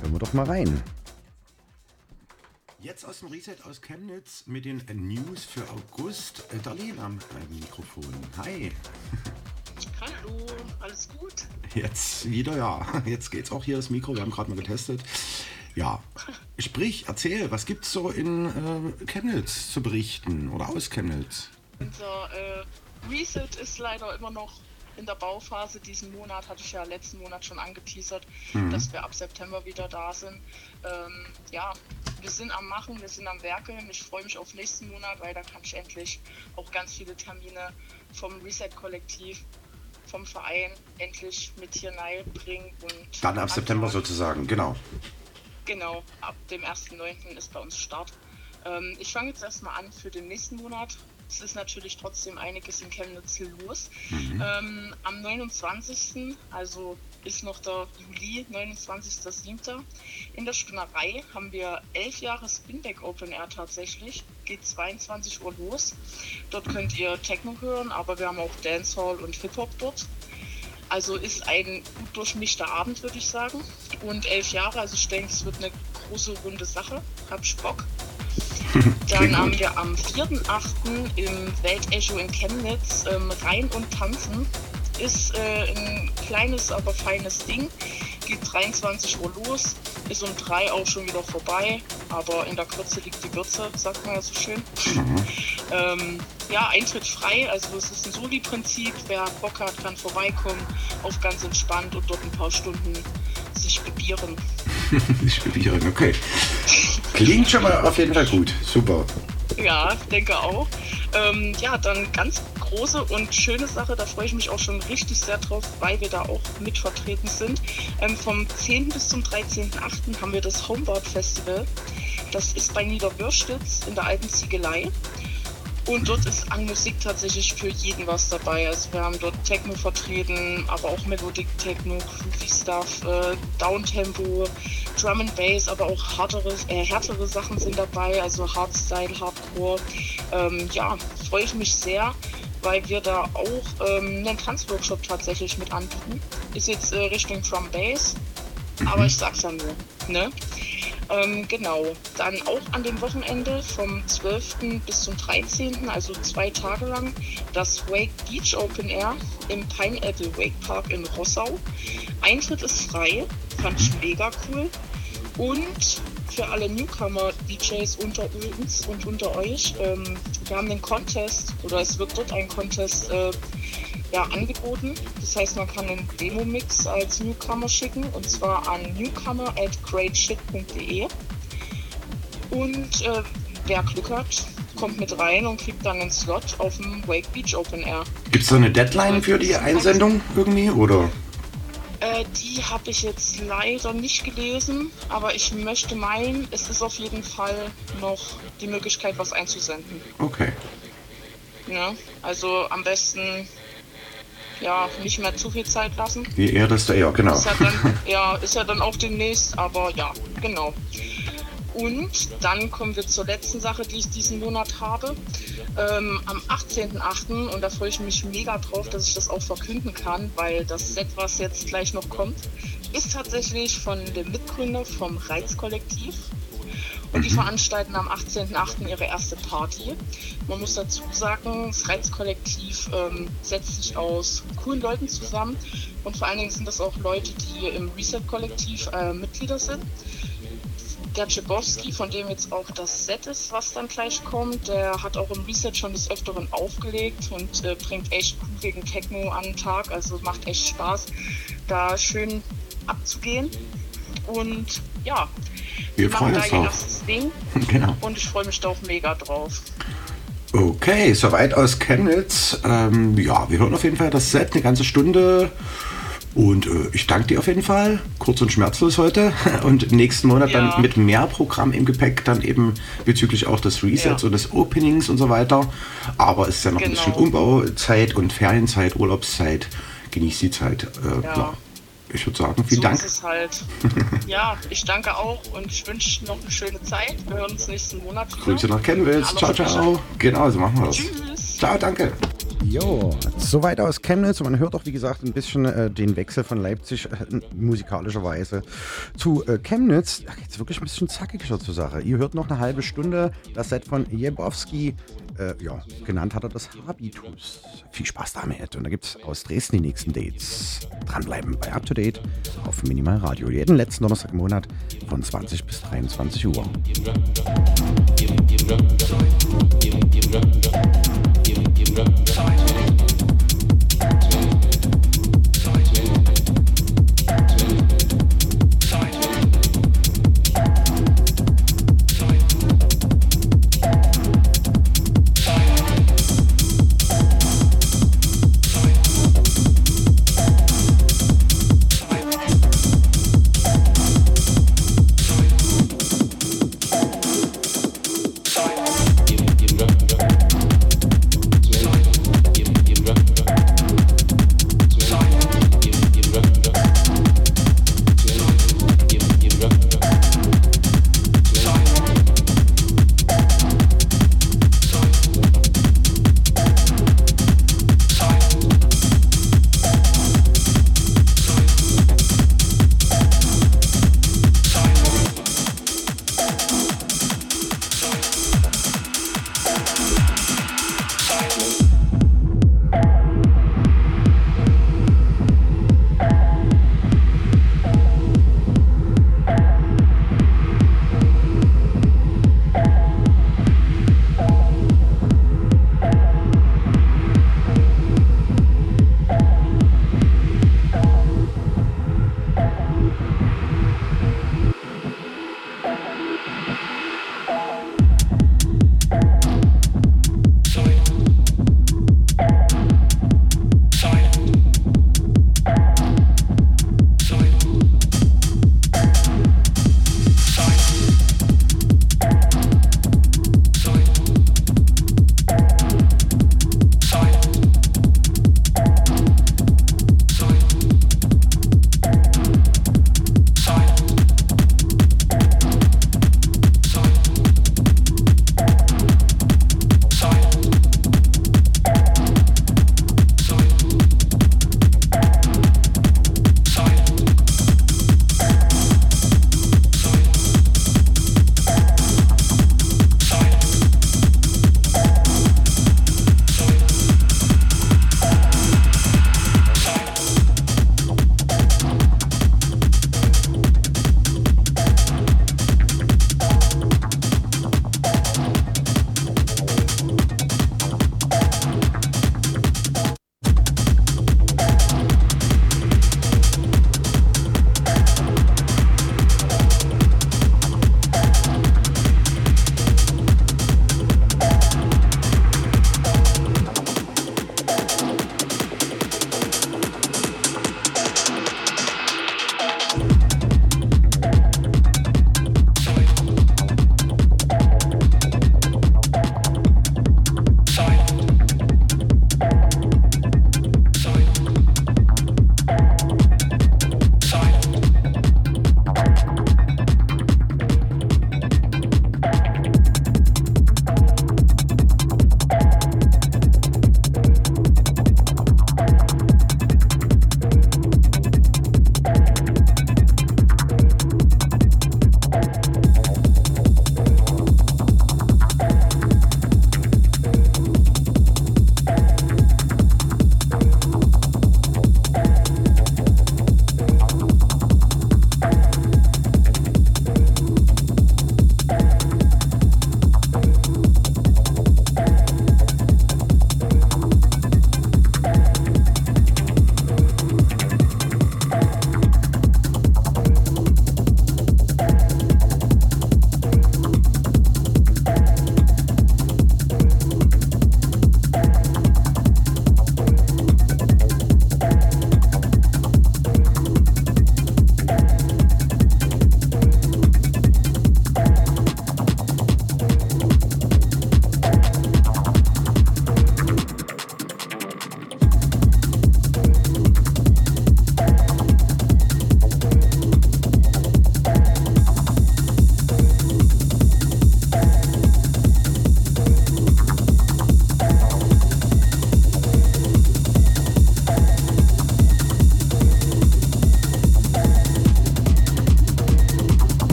hören wir doch mal rein. Jetzt aus dem Reset aus Chemnitz mit den News für August. Äh, Darlene am äh, Mikrofon. Hi. *laughs* Hallo, alles gut? Jetzt wieder, ja. *laughs* Jetzt geht's auch hier das Mikro. Wir haben gerade mal getestet. Ja, *laughs* sprich, erzähl, was gibt's so in äh, Chemnitz zu berichten oder aus Chemnitz? Unser äh, Reset ist leider immer noch in der Bauphase. Diesen Monat hatte ich ja letzten Monat schon angeteasert, Mhm. dass wir ab September wieder da sind. Ähm, ja, wir sind am Machen, wir sind am Werkeln. Ich freue mich auf nächsten Monat, weil da kann ich endlich auch ganz viele Termine vom Reset-Kollektiv, vom Verein endlich mit hier bringen. Und Dann ab September anfangen. sozusagen, genau. Genau, ab dem 1.9. ist bei uns Start. Ähm, ich fange jetzt erstmal an für den nächsten Monat. Es ist natürlich trotzdem einiges in Chemnitz los. Ähm, am 29., also ist noch der Juli, 29.07. In der Spinnerei haben wir elf Jahre Spindeck Open Air tatsächlich. Geht 22 Uhr los. Dort könnt ihr Techno hören, aber wir haben auch Dancehall und Hip-Hop dort. Also ist ein gut durchmischter Abend, würde ich sagen. Und elf Jahre, also ich denke, es wird eine große runde Sache. Hab ich Bock. *laughs* Dann haben wir am 4.8. im Weltecho in Chemnitz ähm, Rein und Tanzen. Ist äh, ein kleines, aber feines Ding. Geht 23 Uhr los, ist um 3 auch schon wieder vorbei. Aber in der Kürze liegt die Würze, sagt man ja so schön. Ähm, ja, Eintritt frei, also es ist ein Soli-Prinzip. Wer Bock hat, kann vorbeikommen, auf ganz entspannt und dort ein paar Stunden sich bebieren. *laughs* Ich probiere, okay. Klingt schon mal auf jeden Fall gut. Super. Ja, denke auch. Ähm, ja, dann ganz große und schöne Sache, da freue ich mich auch schon richtig sehr drauf, weil wir da auch mit vertreten sind. Ähm, vom 10. bis zum 13.8. haben wir das Homeboard Festival. Das ist bei Niederwürstitz in der alten Ziegelei. Und dort ist an Musik tatsächlich für jeden was dabei. Also wir haben dort Techno vertreten, aber auch Melodic Techno, Groovy Stuff, äh, Downtempo, Drum and Bass, aber auch härtere, äh, härtere Sachen sind dabei, also Hardstyle, Hardcore. Ähm, ja, freue ich mich sehr, weil wir da auch ähm, einen Tanzworkshop tatsächlich mit anbieten. Ist jetzt äh, Richtung Drum Bass, aber ich sag's ja nur, ne? Ähm, genau. Dann auch an dem Wochenende vom 12. bis zum 13., also zwei Tage lang, das Wake Beach Open Air im Pineapple Wake Park in Rossau. Eintritt ist frei, fand ich mega cool. Und für alle Newcomer-DJs unter uns und unter euch, ähm, wir haben den Contest, oder es wird dort ein Contest äh, ja, angeboten. Das heißt, man kann einen Demo-Mix als Newcomer schicken und zwar an newcomer at greatshit.de. Und äh, wer Glück hat, kommt mit rein und kriegt dann einen Slot auf dem Wake Beach Open Air. Gibt es da eine Deadline für die Einsendung irgendwie oder? Äh, die habe ich jetzt leider nicht gelesen, aber ich möchte meinen, es ist auf jeden Fall noch die Möglichkeit, was einzusenden. Okay. Ne? Also am besten ja nicht mehr zu viel Zeit lassen. Je eher, desto eher, genau. Ist ja dann, *laughs* ja, ist ja dann auch demnächst, aber ja, genau. Und dann kommen wir zur letzten Sache, die ich diesen Monat habe. Ähm, am 18.08. und da freue ich mich mega drauf, dass ich das auch verkünden kann, weil das Set, was jetzt gleich noch kommt, ist tatsächlich von dem Mitgründer vom Reizkollektiv. Und die veranstalten am 18.08. ihre erste Party. Man muss dazu sagen, das Reizkollektiv ähm, setzt sich aus coolen Leuten zusammen. Und vor allen Dingen sind das auch Leute, die im Reset-Kollektiv äh, Mitglieder sind. Der Czebowski, von dem jetzt auch das Set ist, was dann gleich kommt, der hat auch im Reset schon des Öfteren aufgelegt und äh, bringt echt cooligen Techno an den Tag. Also macht echt Spaß, da schön abzugehen. und ja, Wir freuen uns drauf. Genau. und ich freue mich da auch mega drauf. Okay, soweit aus Chemnitz. Ähm, ja, wir hören auf jeden Fall das Set eine ganze Stunde. Und äh, ich danke dir auf jeden Fall. Kurz und schmerzlos heute. *laughs* Und nächsten Monat Ja. dann mit mehr Programm im Gepäck, dann eben bezüglich auch des Resets Ja. und des Openings und so weiter. Aber es ist ja noch ein Genau. bisschen Umbauzeit und Ferienzeit, Urlaubszeit. Genießt die Zeit. Äh, ja. Ich würde sagen, vielen so Dank. ist es halt. *laughs* ja, ich danke auch und ich wünsche noch eine schöne Zeit. Wir hören uns nächsten Monat. wieder. Grüße nach. Alle Ciao, ciao. Genau, so machen wir das. Tschüss. Ciao, danke. Jo, soweit aus Chemnitz. Man hört auch, wie gesagt, ein bisschen äh, den Wechsel von Leipzig äh, musikalischerweise zu äh, Chemnitz. Da geht es wirklich ein bisschen zackiger zur Sache. Ihr hört noch eine halbe Stunde das Set von Jebowski. Äh, ja, genannt hat er das Habitus. Viel Spaß damit. Und da gibt es aus Dresden die nächsten Dates. Dranbleiben bei Up to Date auf Minimal Radio. Jeden letzten Donnerstag im Monat von 20 bis 23 Uhr.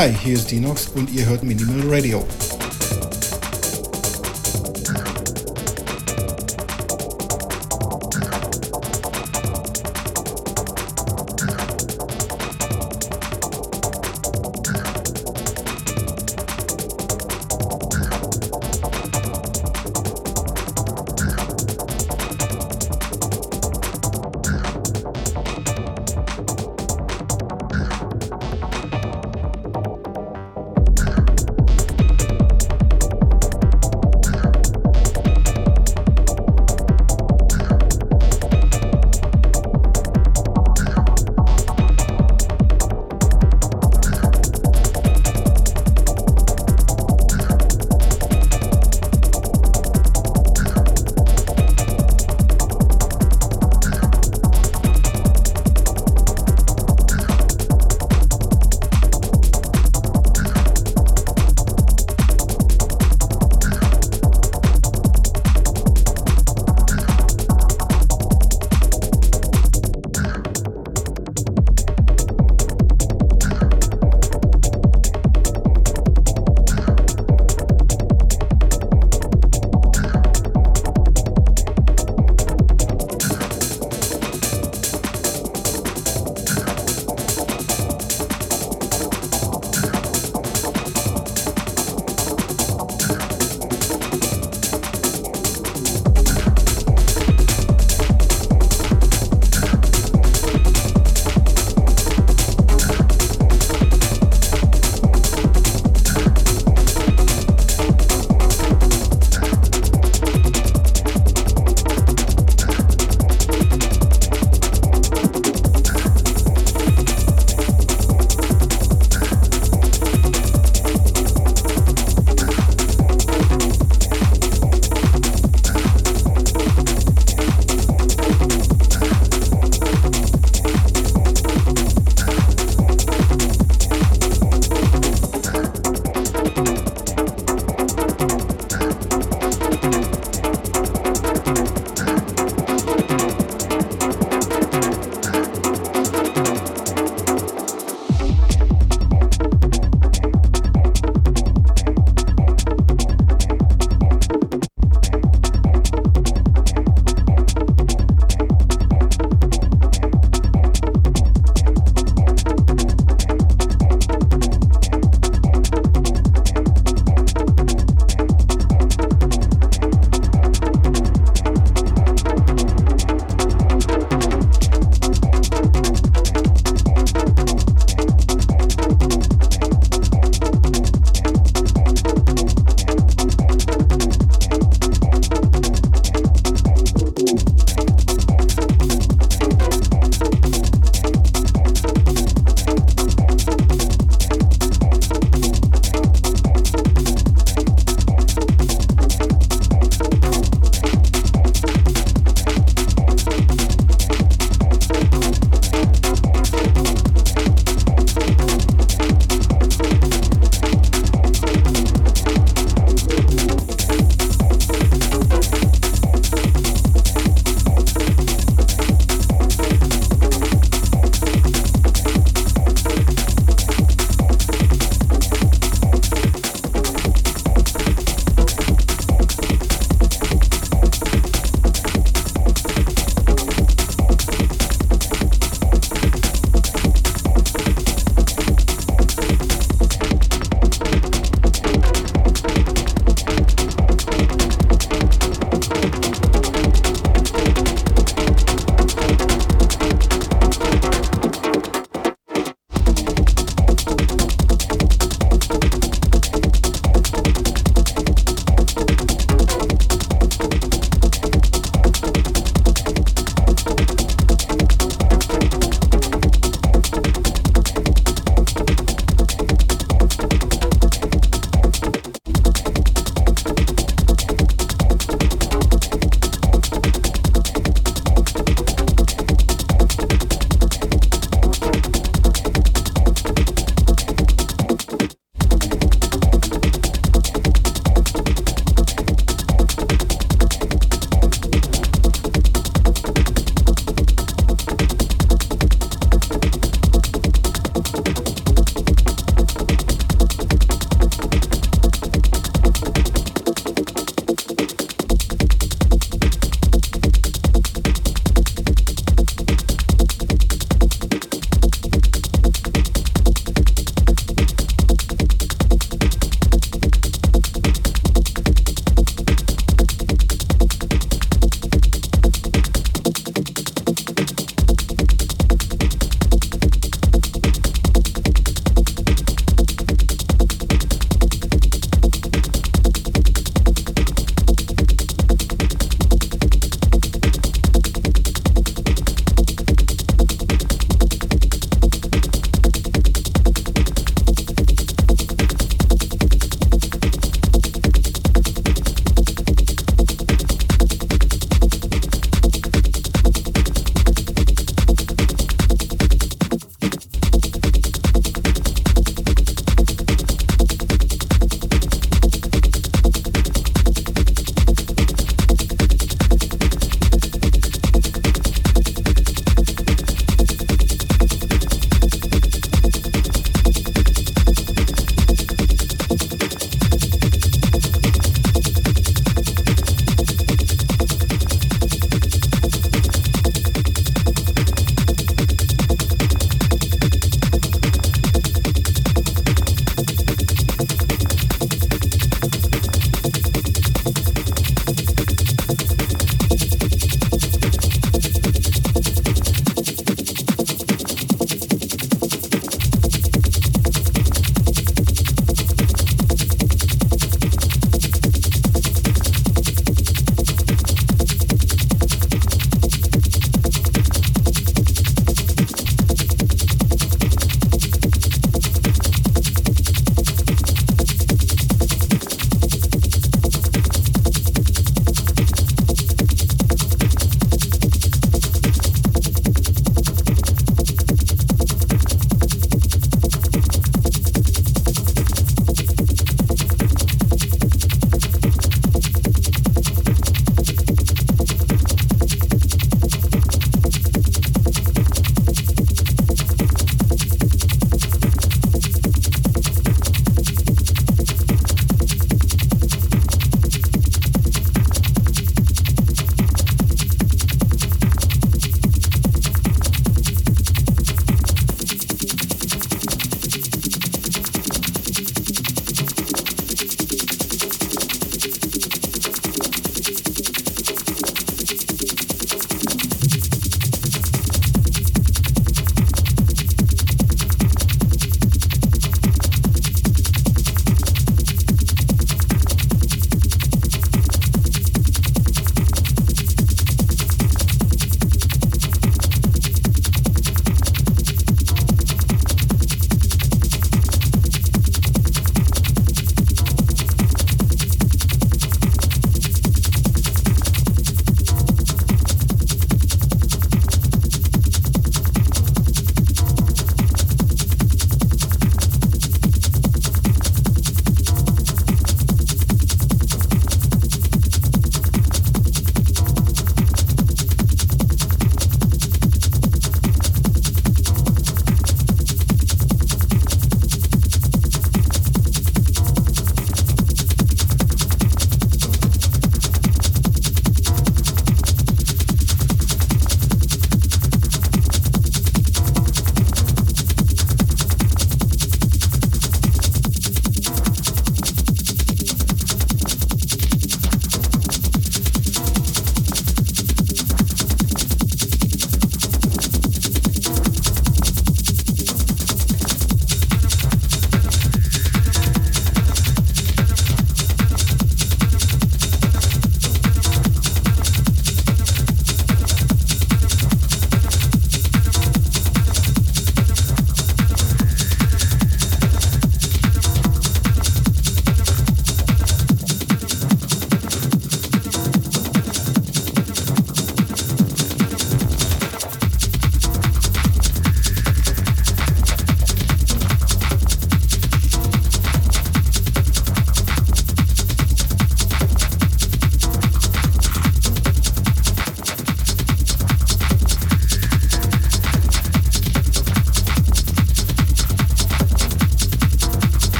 Hi, hier ist Dinox und ihr hört Minimal Radio.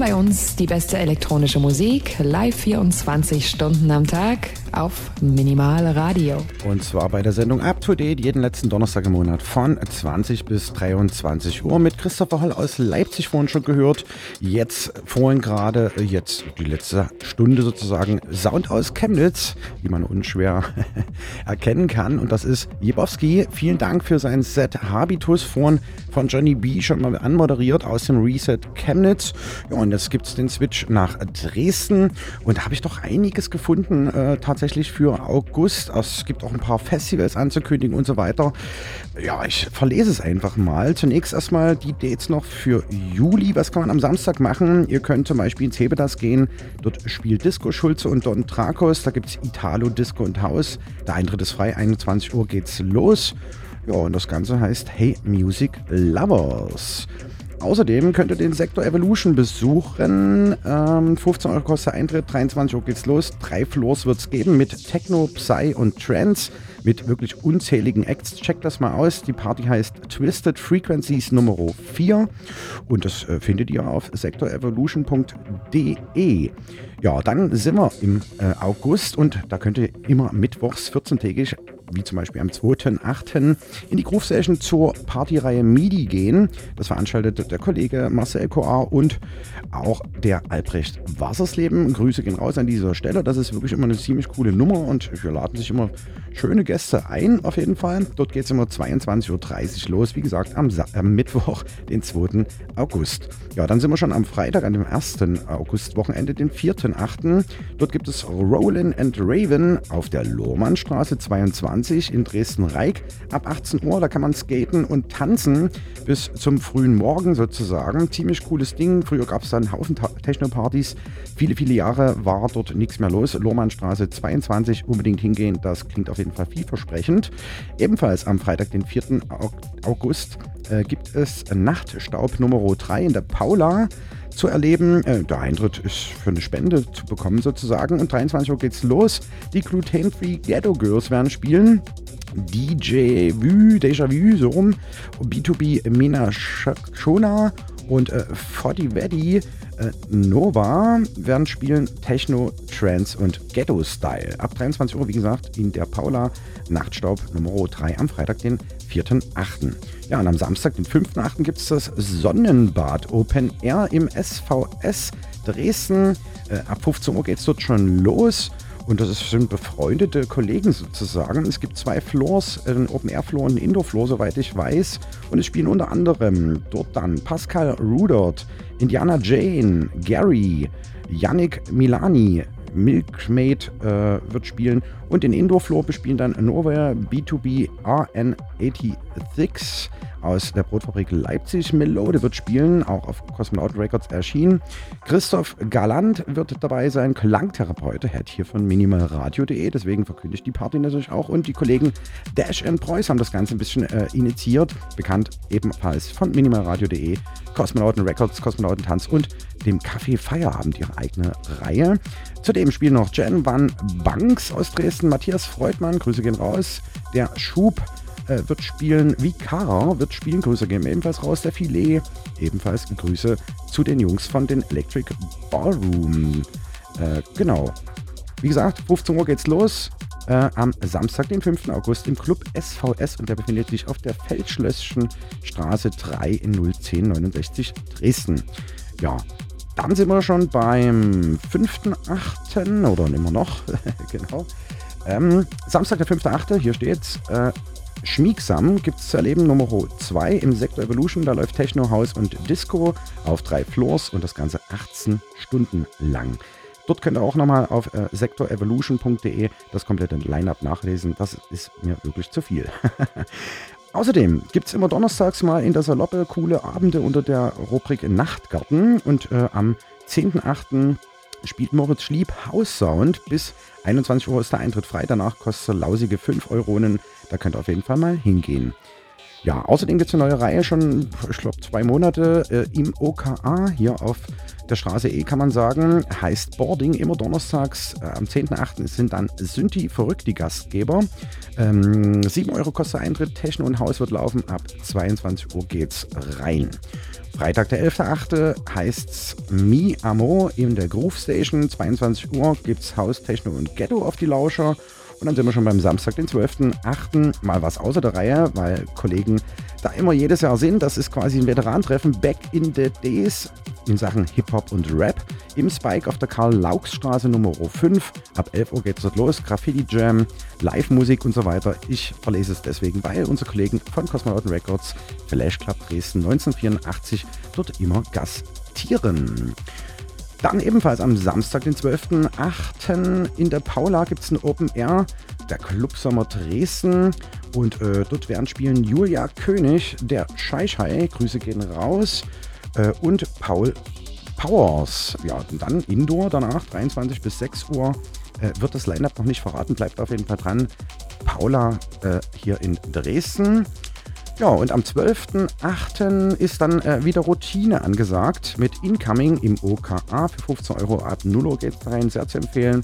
Bei uns die beste elektronische Musik, live 24 Stunden am Tag auf Minimal Radio. Und zwar bei der Sendung Up to Date jeden letzten Donnerstag im Monat von 20 bis 23 Uhr mit Christopher Holl aus Leipzig vorhin schon gehört. Jetzt vorhin gerade, jetzt die letzte Stunde sozusagen Sound aus Chemnitz, wie man unschwer *laughs* erkennen kann. Und das ist Jebowski. Vielen Dank für sein Set Habitus vorhin von Johnny B schon mal anmoderiert aus dem Reset Chemnitz. Ja, und jetzt gibt es den Switch nach Dresden. Und da habe ich doch einiges gefunden, äh, tatsächlich für August. Es gibt auch ein paar Festivals anzukündigen und so weiter. Ja, ich verlese es einfach mal. Zunächst erstmal die Dates noch für Juli. Was kann man am Samstag machen? Ihr könnt zum Beispiel ins Hebedas gehen. Dort spielt Disco Schulze und Don Trakos. Da gibt es Italo, Disco und Haus. Der Eintritt ist frei. 21 Uhr geht's los. Ja, und das Ganze heißt Hey Music Lovers. Außerdem könnt ihr den Sektor Evolution besuchen. Ähm, 15 Euro kostet Eintritt, 23 Uhr geht's los. Drei Floors wird es geben mit Techno, Psy und Trance mit wirklich unzähligen Acts. Checkt das mal aus. Die Party heißt Twisted Frequencies Nummer 4 und das äh, findet ihr auf sektorevolution.de. Ja, dann sind wir im äh, August und da könnt ihr immer mittwochs 14-tägig wie zum Beispiel am 2.8. in die Groove Session zur Partyreihe MIDI gehen. Das veranstaltet der Kollege Marcel Coar und auch der Albrecht Wassersleben. Grüße gehen raus an dieser Stelle. Das ist wirklich immer eine ziemlich coole Nummer und wir laden sich immer schöne Gäste ein, auf jeden Fall. Dort geht es immer 22.30 Uhr los. Wie gesagt, am, Sa am Mittwoch, den 2. August. Ja, dann sind wir schon am Freitag, an dem 1. August-Wochenende, den 4.8. Dort gibt es Rollin and Raven auf der Lohmannstraße 22 in Dresden-Reik ab 18 Uhr. Da kann man skaten und tanzen bis zum frühen Morgen sozusagen. Ziemlich cooles Ding. Früher gab es dann Haufen Techno-Partys. Viele, viele Jahre war dort nichts mehr los. Lohmannstraße 22, unbedingt hingehen. Das klingt auf jeden Fall vielversprechend. Ebenfalls am Freitag, den 4. August, äh, gibt es Nachtstaub Nummer 3 in der Paula zu erleben. Äh, der Eintritt ist für eine Spende zu bekommen sozusagen. Und 23 Uhr geht's los. Die Gluten-Free Ghetto Girls werden spielen. DJ Vu, Deja Vu, so rum. B2B Mina Shona und äh, Foddy Weddy äh, Nova werden spielen Techno, Trance und Ghetto Style. Ab 23 Uhr, wie gesagt, in der Paula Nachtstaub Nummer 3 am Freitag, den 4.8. Ja, und am Samstag, den 5.8. gibt es das Sonnenbad Open Air im SVS Dresden. Äh, ab 15 Uhr geht es dort schon los. Und das sind befreundete Kollegen sozusagen. Es gibt zwei Floors, einen Open-Air-Floor und einen Indoor-Floor, soweit ich weiß. Und es spielen unter anderem dort dann Pascal Rudert, Indiana Jane, Gary, Yannick Milani, Milkmaid äh, wird spielen und den Indoor-Floor bespielen dann Nova B2B RN86 aus der Brotfabrik Leipzig. Melode wird spielen, auch auf Cosmonaut Records erschienen. Christoph Galant wird dabei sein, Klangtherapeut, Head hier von minimalradio.de, deswegen verkündigt die Party natürlich auch. Und die Kollegen Dash and Preuß haben das Ganze ein bisschen äh, initiiert, bekannt ebenfalls von minimalradio.de, Kosmonauten Records, Kosmonauten Tanz und dem Café Feierabend ihre eigene Reihe. Zudem spielen noch Jen Van Banks aus Dresden, Matthias Freudmann, Grüße gehen raus, der Schub äh, wird spielen, Vicar wird spielen, Grüße gehen ebenfalls raus, der Filet, ebenfalls Grüße zu den Jungs von den Electric Ballroom. Äh, genau. Wie gesagt, 15 Uhr geht's los. Äh, am Samstag, den 5. August im Club SVS und der befindet sich auf der Feldschlösschen Straße 3 in 01069 Dresden. Ja, dann sind wir schon beim 5.8. oder immer noch, *laughs* genau. Ähm, Samstag, der 5.8., hier steht's. Äh, Schmiegsam gibt es zu erleben Nummer 2 im Sektor Evolution. Da läuft Techno, House und Disco auf drei Floors und das Ganze 18 Stunden lang. Dort könnt ihr auch nochmal auf äh, sektorevolution.de das komplette Line-Up nachlesen. Das ist mir wirklich zu viel. *laughs* Außerdem gibt es immer donnerstags mal in der Saloppe coole Abende unter der Rubrik Nachtgarten und äh, am 10.8. spielt Moritz Schlieb House Sound. Bis 21 Uhr ist der Eintritt frei, danach kostet er lausige 5 Euronen. Da könnt ihr auf jeden Fall mal hingehen. Ja, außerdem gibt es eine neue Reihe schon, ich glaube, zwei Monate äh, im OKA hier auf der Straße E kann man sagen, heißt Boarding immer donnerstags. Äh, am 10.8. sind dann Synthi verrückt die Gastgeber. Ähm, 7 Euro kostet Eintritt, Techno und Haus wird laufen. Ab 22 Uhr geht's rein. Freitag, der 11.8. heißt's Mi Amo in der Groove Station. 22 Uhr gibt's Haus, Techno und Ghetto auf die Lauscher. Und dann sind wir schon beim Samstag, den 12.8. Mal was außer der Reihe, weil Kollegen da immer jedes Jahr sind. Das ist quasi ein Veterantreffen Back in the Days in Sachen Hip-Hop und Rap im Spike auf der Karl-Laux-Straße Nummer 5. Ab 11 Uhr geht es dort los. Graffiti Jam, Live-Musik und so weiter. Ich verlese es deswegen, weil unsere Kollegen von Cosmonauten Records, Flash Club Dresden 1984 dort immer gastieren. Dann ebenfalls am Samstag, den 12.08. in der Paula gibt es ein Open Air, der Club Sommer Dresden. Und äh, dort werden spielen Julia König, der Scheischei, Grüße gehen raus, äh, und Paul Powers. Ja, dann Indoor danach, 23 bis 6 Uhr. Äh, wird das Line-Up noch nicht verraten, bleibt auf jeden Fall dran. Paula äh, hier in Dresden. Ja, und am 12.08. ist dann äh, wieder Routine angesagt mit Incoming im OKA für 15 Euro ab 0 Uhr geht rein, sehr zu empfehlen.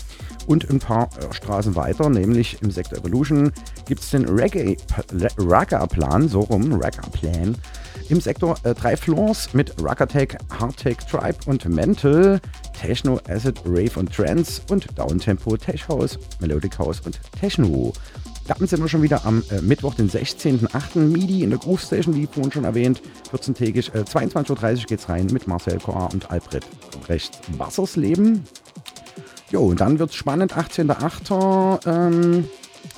Und ein paar äh, Straßen weiter, nämlich im Sektor Evolution gibt es den Reggae-Plan, so rum, Reggae-Plan. Im Sektor äh, drei Floors mit Rockertech, Hardtech, Tribe und Mental, Techno, Acid, Rave und Trance und Downtempo, Tech House, Melodic House und Techno. Dann sind wir schon wieder am äh, Mittwoch, den 16.08. MIDI in der Groove Station, wie vorhin schon erwähnt. 14-tägig, äh, 22.30 Uhr geht's rein mit Marcel Coa und Albrecht Recht Wassersleben. Jo, und dann wird's spannend, 18.08. Ähm,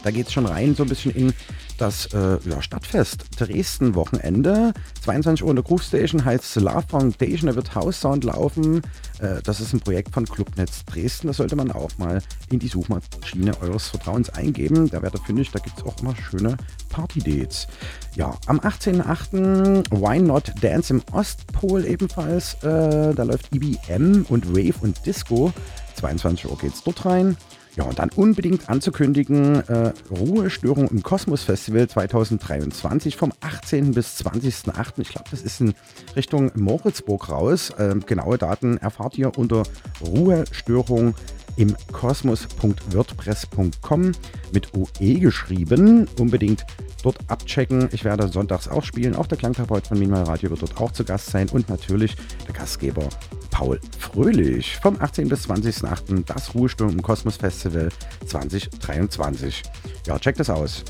da geht's schon rein, so ein bisschen in das äh, ja, Stadtfest Dresden Wochenende. 22 Uhr in der Groove Station heißt Love Foundation, da wird House Sound laufen. Äh, das ist ein Projekt von Clubnetz Dresden. Das sollte man auch mal in die Suchmaschine eures Vertrauens eingeben. Da werdet ihr fündig, da gibt es auch immer schöne Party-Dates. Ja, am 18.08. Why Not Dance im Ostpol ebenfalls. Äh, da läuft IBM und Wave und Disco. 22 Uhr geht's dort rein. Ja, und dann unbedingt anzukündigen, äh, Ruhestörung im Kosmos Festival 2023 vom 18. bis 20.08. Ich glaube, das ist in Richtung Moritzburg raus. Ähm, genaue Daten erfahrt ihr unter Ruhestörung im kosmos.wordpress.com mit OE geschrieben. Unbedingt dort abchecken. Ich werde sonntags auch spielen. Auch der Klangtherapeut von Minimal Radio wird dort auch zu Gast sein. Und natürlich der Gastgeber Paul Fröhlich vom 18. bis 20.08. das Ruhesturm Kosmos Festival 2023. Ja, checkt das aus.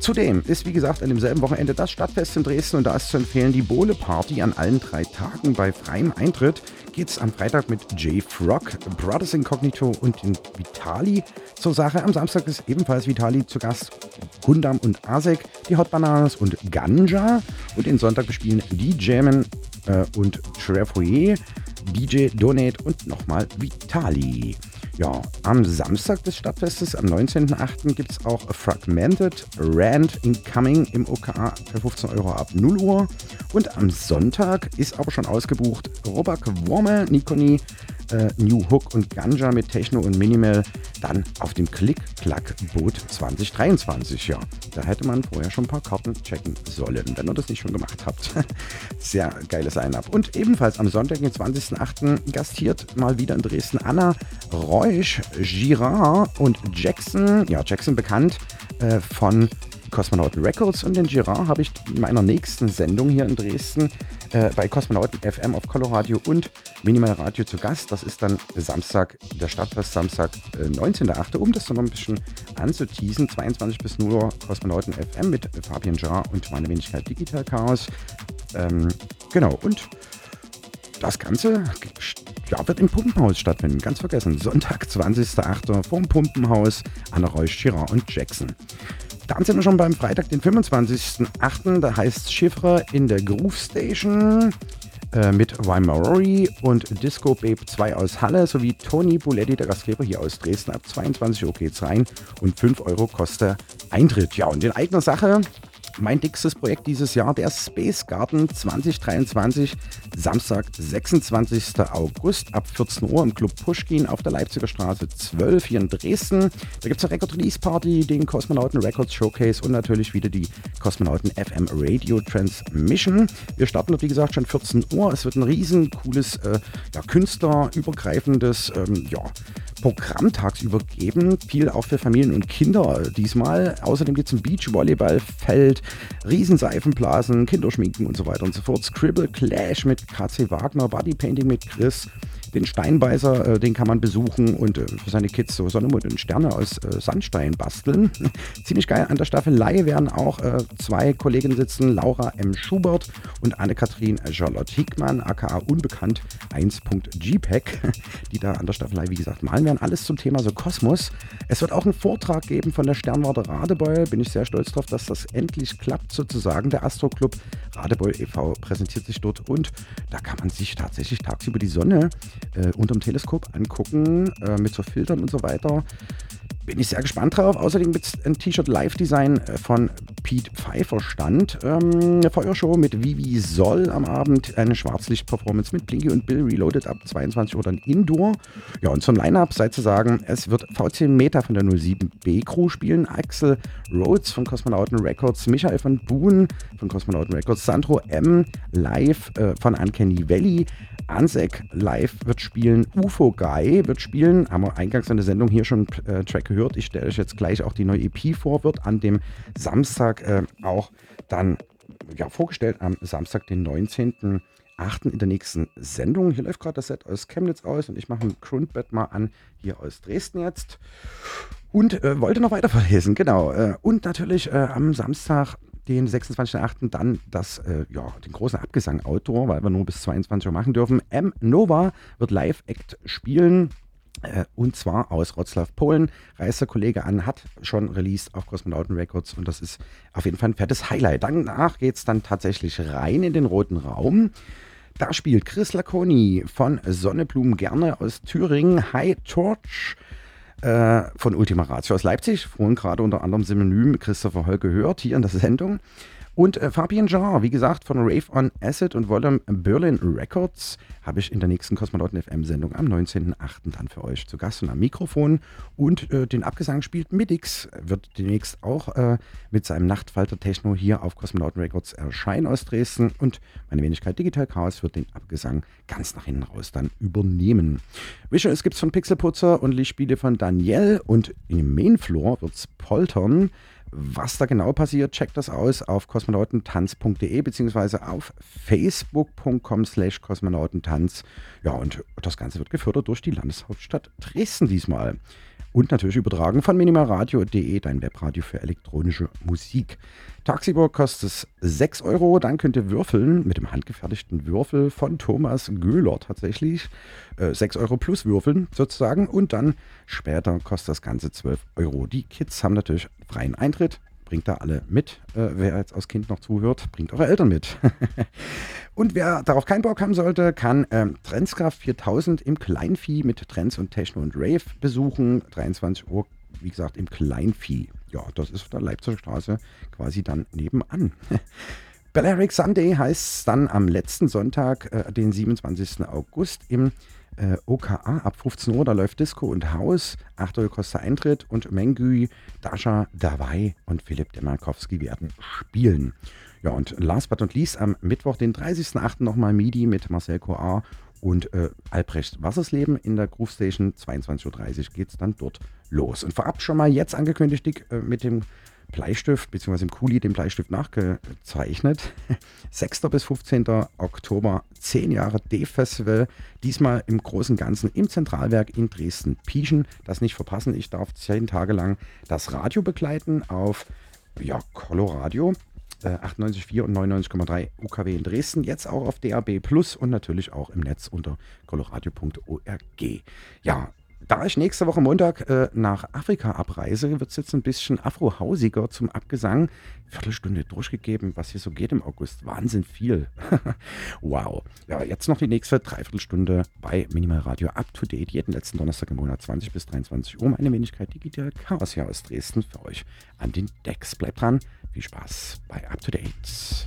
Zudem ist, wie gesagt, an demselben Wochenende das Stadtfest in Dresden und da ist zu empfehlen die Bohle Party an allen drei Tagen bei freiem Eintritt. Geht es am Freitag mit Jay Frog, Brothers Incognito und den Vitali zur Sache. Am Samstag ist ebenfalls Vitali zu Gast, Gundam und Asek, die Hot Bananas und Ganja. Und den Sonntag bespielen die Jammen äh, und Trefoyer, DJ Donate und nochmal Vitali. Ja, am Samstag des Stadtfestes, am 19.08. gibt es auch Fragmented Rand Incoming im OKA für 15 Euro ab 0 Uhr. Und am Sonntag ist aber schon ausgebucht Robak Worme, Nikoni, äh, New Hook und Ganja mit Techno und Minimal dann auf dem Klick-Klack-Boot 2023. Ja, da hätte man vorher schon ein paar Karten checken sollen, wenn ihr das nicht schon gemacht habt. *laughs* Sehr geiles Line-Up. Und ebenfalls am Sonntag, den 20.08. gastiert mal wieder in Dresden Anna Reusch, Girard und Jackson. Ja, Jackson bekannt äh, von Kosmonauten Records und den Girard habe ich in meiner nächsten Sendung hier in Dresden äh, bei Kosmonauten FM auf Coloradio und Minimal Radio zu Gast. Das ist dann Samstag, der Stadtfest Samstag, äh, 19.8., um das noch ein bisschen anzuteasen. 22 bis 0 Uhr Kosmonauten FM mit Fabian Girard und meine Wenigkeit Digital Chaos. Ähm, genau, und das Ganze ja, wird im Pumpenhaus stattfinden. Ganz vergessen. Sonntag, 20.08. vorm Pumpenhaus, Anna Reusch, Girard und Jackson. Dann sind wir schon beim Freitag, den 25.08. Da heißt Chiffre in der Groove Station äh, mit Waimaori und Disco Babe 2 aus Halle sowie Tony Buletti, der Gastgeber hier aus Dresden. Ab 22 Uhr geht's rein und 5 Euro kostet Eintritt. Ja, und in eigener Sache mein dickstes Projekt dieses Jahr, der Space Garden 2023, Samstag, 26. August ab 14 Uhr im Club Pushkin auf der Leipziger Straße 12 hier in Dresden. Da gibt es eine Record-Release-Party, den Kosmonauten Records Showcase und natürlich wieder die Kosmonauten FM Radio Transmission. Wir starten dort, wie gesagt, schon 14 Uhr. Es wird ein riesen cooles, äh, ja, künstlerübergreifendes ähm, ja, Programm tagsüber geben. Viel auch für Familien und Kinder diesmal. Außerdem gibt es ein Beachvolleyballfeld, Riesenseifenblasen, Kinderschminken und so weiter und so fort. Scribble Clash mit KC Wagner, Bodypainting mit Chris. Den Steinbeißer, äh, den kann man besuchen und äh, für seine Kids so Sonne, Mond und Sterne aus äh, Sandstein basteln. *laughs* Ziemlich geil. An der Staffelei werden auch äh, zwei Kolleginnen sitzen, Laura M. Schubert und Anne-Kathrin Charlotte Hickmann, aka unbekannt 1.jpeg, *laughs* die da an der Staffelei, wie gesagt, malen werden. Alles zum Thema so Kosmos. Es wird auch einen Vortrag geben von der Sternwarte Radebeul. Bin ich sehr stolz drauf, dass das endlich klappt, sozusagen. Der Astro Club Radebeul e.V. präsentiert sich dort und da kann man sich tatsächlich tagsüber die Sonne äh, unterm Teleskop angucken, äh, mit so Filtern und so weiter. Bin ich sehr gespannt drauf. Außerdem gibt es ein T-Shirt Live-Design äh, von Pete Pfeiffer stand. Ähm, eine Feuershow mit Vivi Soll am Abend. Eine Schwarzlicht-Performance mit Blinky und Bill Reloaded ab 22 Uhr dann Indoor. Ja, und zum Line-Up sei zu sagen, es wird VC Meta von der 07B Crew spielen, Axel Rhodes von Kosmonauten Records, Michael von Boone von Kosmonauten Records, Sandro M. live äh, von Uncanny Valley, Ansek live wird spielen, UFO Guy wird spielen, haben wir eingangs in der Sendung hier schon äh, Track gehört. Ich stelle euch jetzt gleich auch die neue EP vor, wird an dem Samstag äh, auch dann ja, vorgestellt, am Samstag, den 19. 8. in der nächsten Sendung. Hier läuft gerade das Set aus Chemnitz aus und ich mache ein Grundbett mal an, hier aus Dresden jetzt. Und äh, wollte noch weiter verlesen, genau. Äh, und natürlich äh, am Samstag, den 26.08. dann das, äh, ja, den großen Abgesang Outdoor, weil wir nur bis 22 Uhr machen dürfen. M. Nova wird Live-Act spielen. Äh, und zwar aus Wroclaw, Polen. Reist der Kollege an, hat schon released auf Kosmonauten Records und das ist auf jeden Fall ein fettes Highlight. Danach geht es dann tatsächlich rein in den roten Raum. Da spielt Chris Laconi von Sonneblumen gerne aus Thüringen, High Torch äh, von Ultima Ratio aus Leipzig. Vorhin gerade unter anderem Synonym Christopher Holl gehört hier in der Sendung. Und äh, Fabian Jar, wie gesagt, von Rave on Acid und Volume Berlin Records, habe ich in der nächsten Kosmonauten FM-Sendung am 19.08. dann für euch zu Gast und am Mikrofon. Und äh, den Abgesang spielt Midix, wird demnächst auch äh, mit seinem Nachtfalter Techno hier auf Kosmonauten Records erscheinen aus Dresden. Und meine Wenigkeit Digital Chaos wird den Abgesang ganz nach hinten raus dann übernehmen. Visuals gibt es von Pixelputzer und Lichtspiele von Daniel. Und im Mainfloor wird es poltern. Was da genau passiert, checkt das aus auf kosmonautentanz.de beziehungsweise auf facebook.com slash kosmonautentanz. Ja, und das Ganze wird gefördert durch die Landeshauptstadt Dresden diesmal. Und natürlich übertragen von minimalradio.de, dein Webradio für elektronische Musik. Tagsüber kostet es 6 Euro. Dann könnt ihr würfeln mit dem handgefertigten Würfel von Thomas Göhler tatsächlich. Äh, 6 Euro plus würfeln sozusagen. Und dann später kostet das Ganze 12 Euro. Die Kids haben natürlich freien Eintritt. Bringt da alle mit. Äh, wer jetzt als Kind noch zuhört, bringt eure Eltern mit. *laughs* und wer darauf keinen Bock haben sollte, kann ähm, Trendskraft 4000 im Kleinvieh mit Trends und Techno und Rave besuchen. 23 Uhr, wie gesagt, im Kleinvieh. Ja, das ist auf der Leipziger Straße quasi dann nebenan. *laughs* Balearic Sunday heißt dann am letzten Sonntag, äh, den 27. August im äh, OKA ab 15 Uhr. Da läuft Disco und Haus. 8 Euro kostet Eintritt und Mengü, Dasha Dawai und Philipp Demarkowski werden spielen. Ja, und last but not least am Mittwoch, den 30.08. nochmal MIDI mit Marcel Coar und äh, Albrecht Wassersleben in der Groove Station. 22.30 Uhr geht es dann dort los. Und vorab schon mal jetzt angekündigt Dick, äh, mit dem Bleistift, beziehungsweise im Kuli den Bleistift nachgezeichnet. *laughs* 6. bis 15. Oktober, 10 Jahre D-Festival. Diesmal im Großen Ganzen im Zentralwerk in Dresden-Pieschen. Das nicht verpassen. Ich darf 10 Tage lang das Radio begleiten auf ja, Coloradio. 98,4 und 99,3 UKW in Dresden, jetzt auch auf DAB Plus und natürlich auch im Netz unter coloradio.org. Ja, Da ich nächste Woche Montag äh, nach Afrika abreise, wird es jetzt ein bisschen afrohausiger zum Abgesang. Viertelstunde durchgegeben, was hier so geht im August. Wahnsinn viel. *laughs* wow. Ja, jetzt noch die nächste Dreiviertelstunde bei Minimal Radio Up to Date. Jeden letzten Donnerstag im Monat 20 bis 23 Uhr. Meine Wenigkeit Digital Chaos hier aus Dresden für euch an den Decks. Bleibt dran. Viel Spaß bei Up to Date.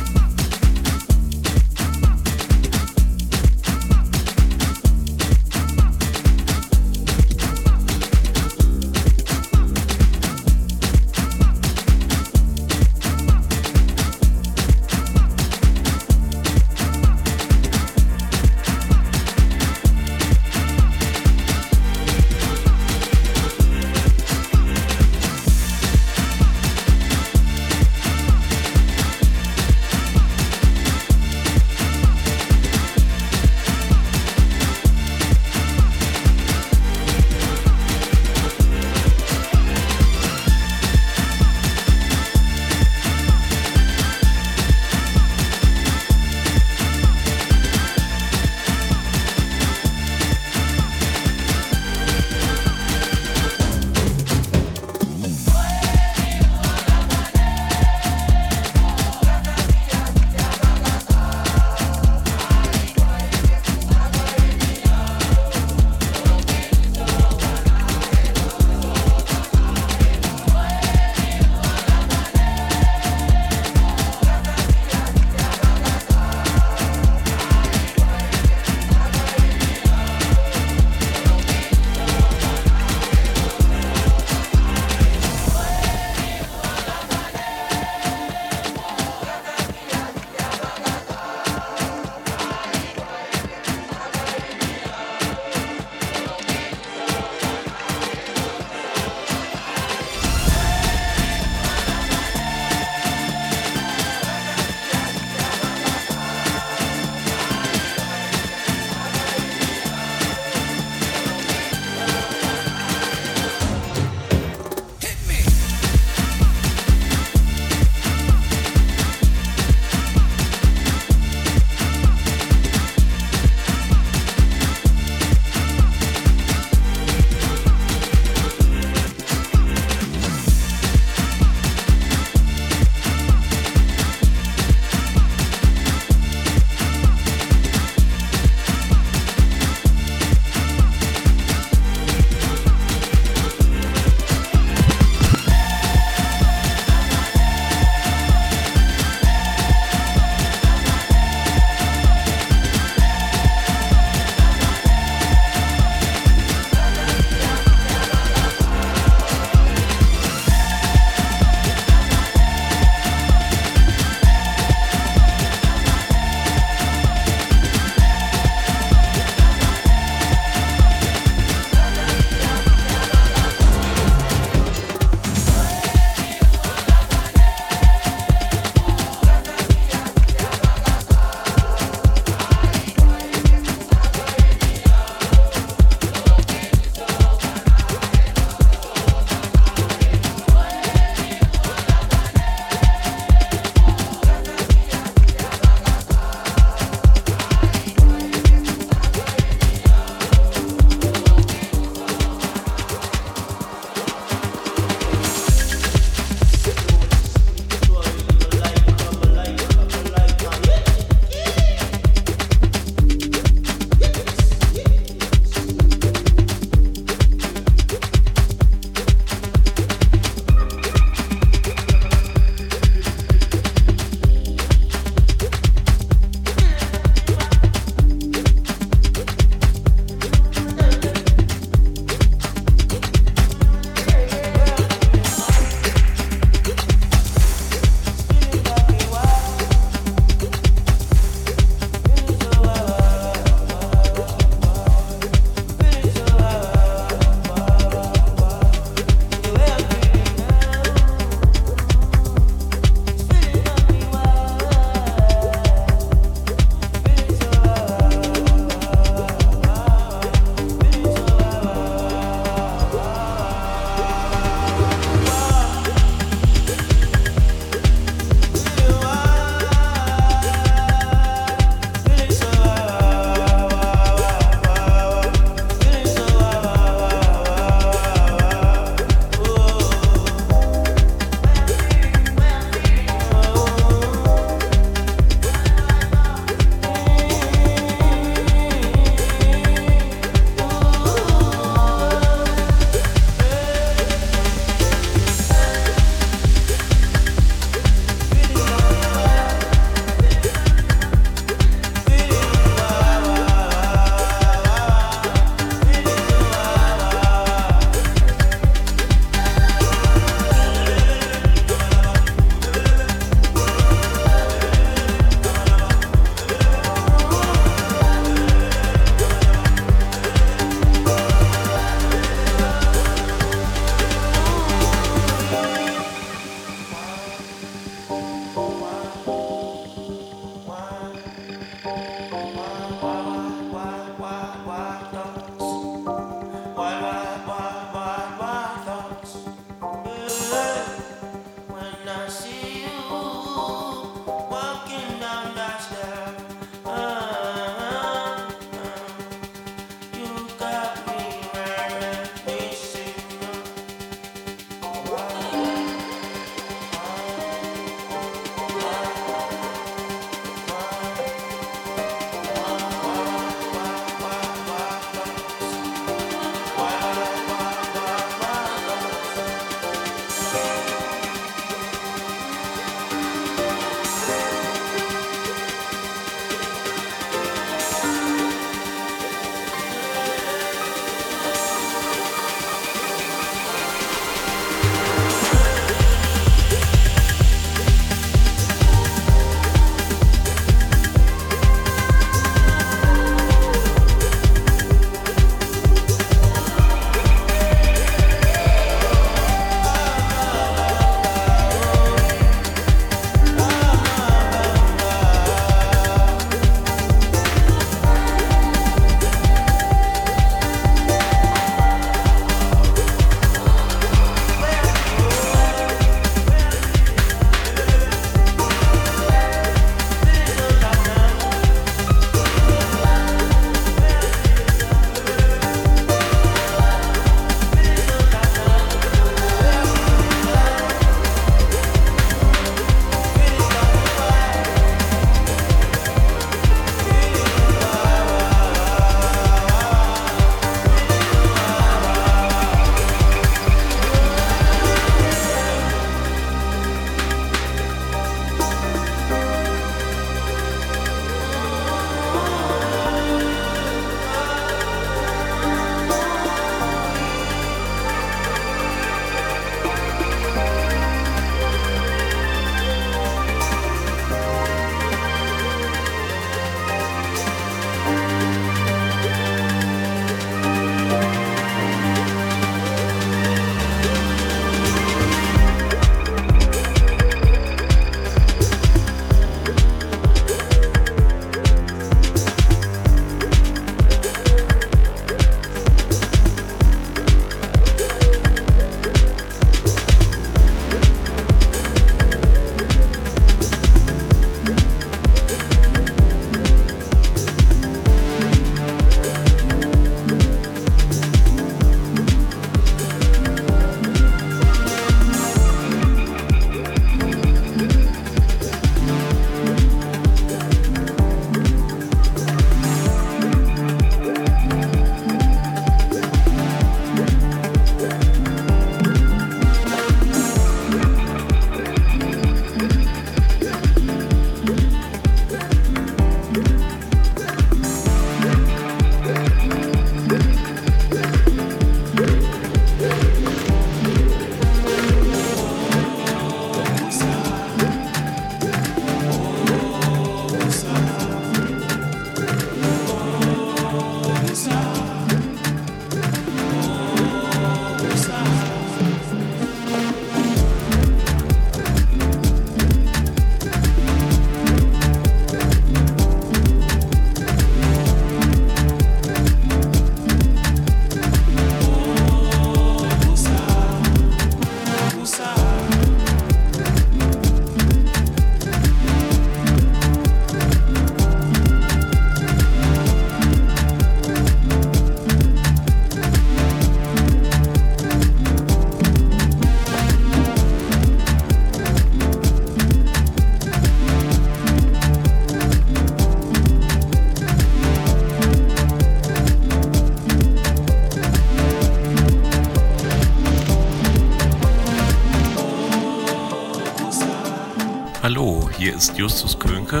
Hallo, hier ist Justus Könke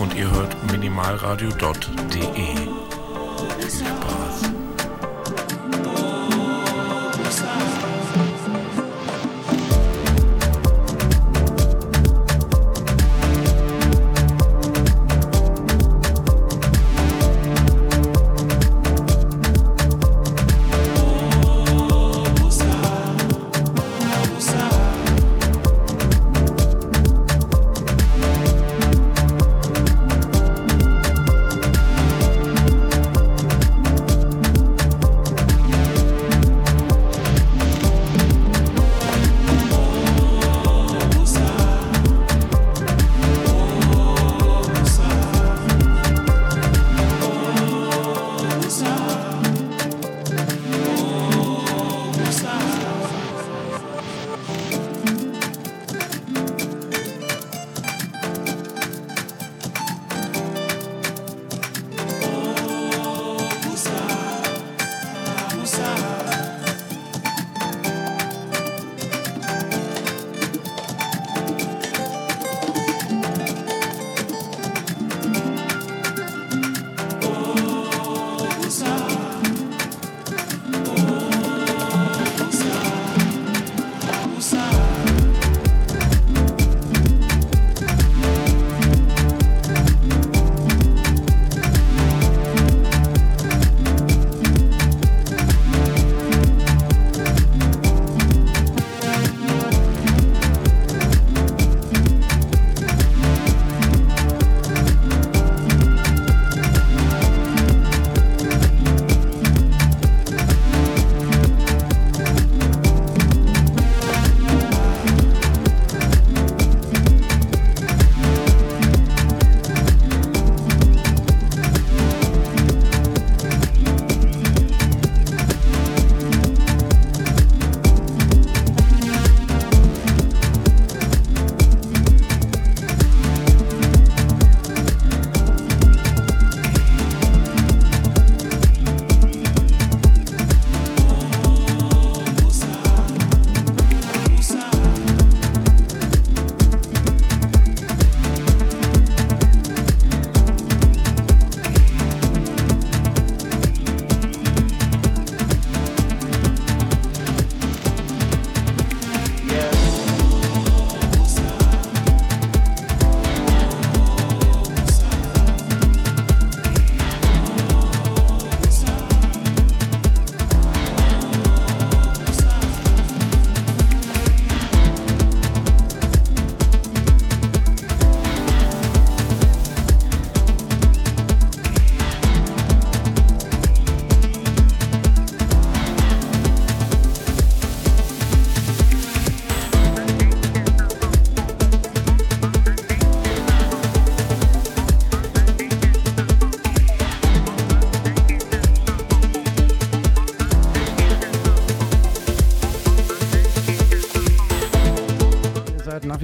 und ihr hört minimalradio.de. Viel Spaß.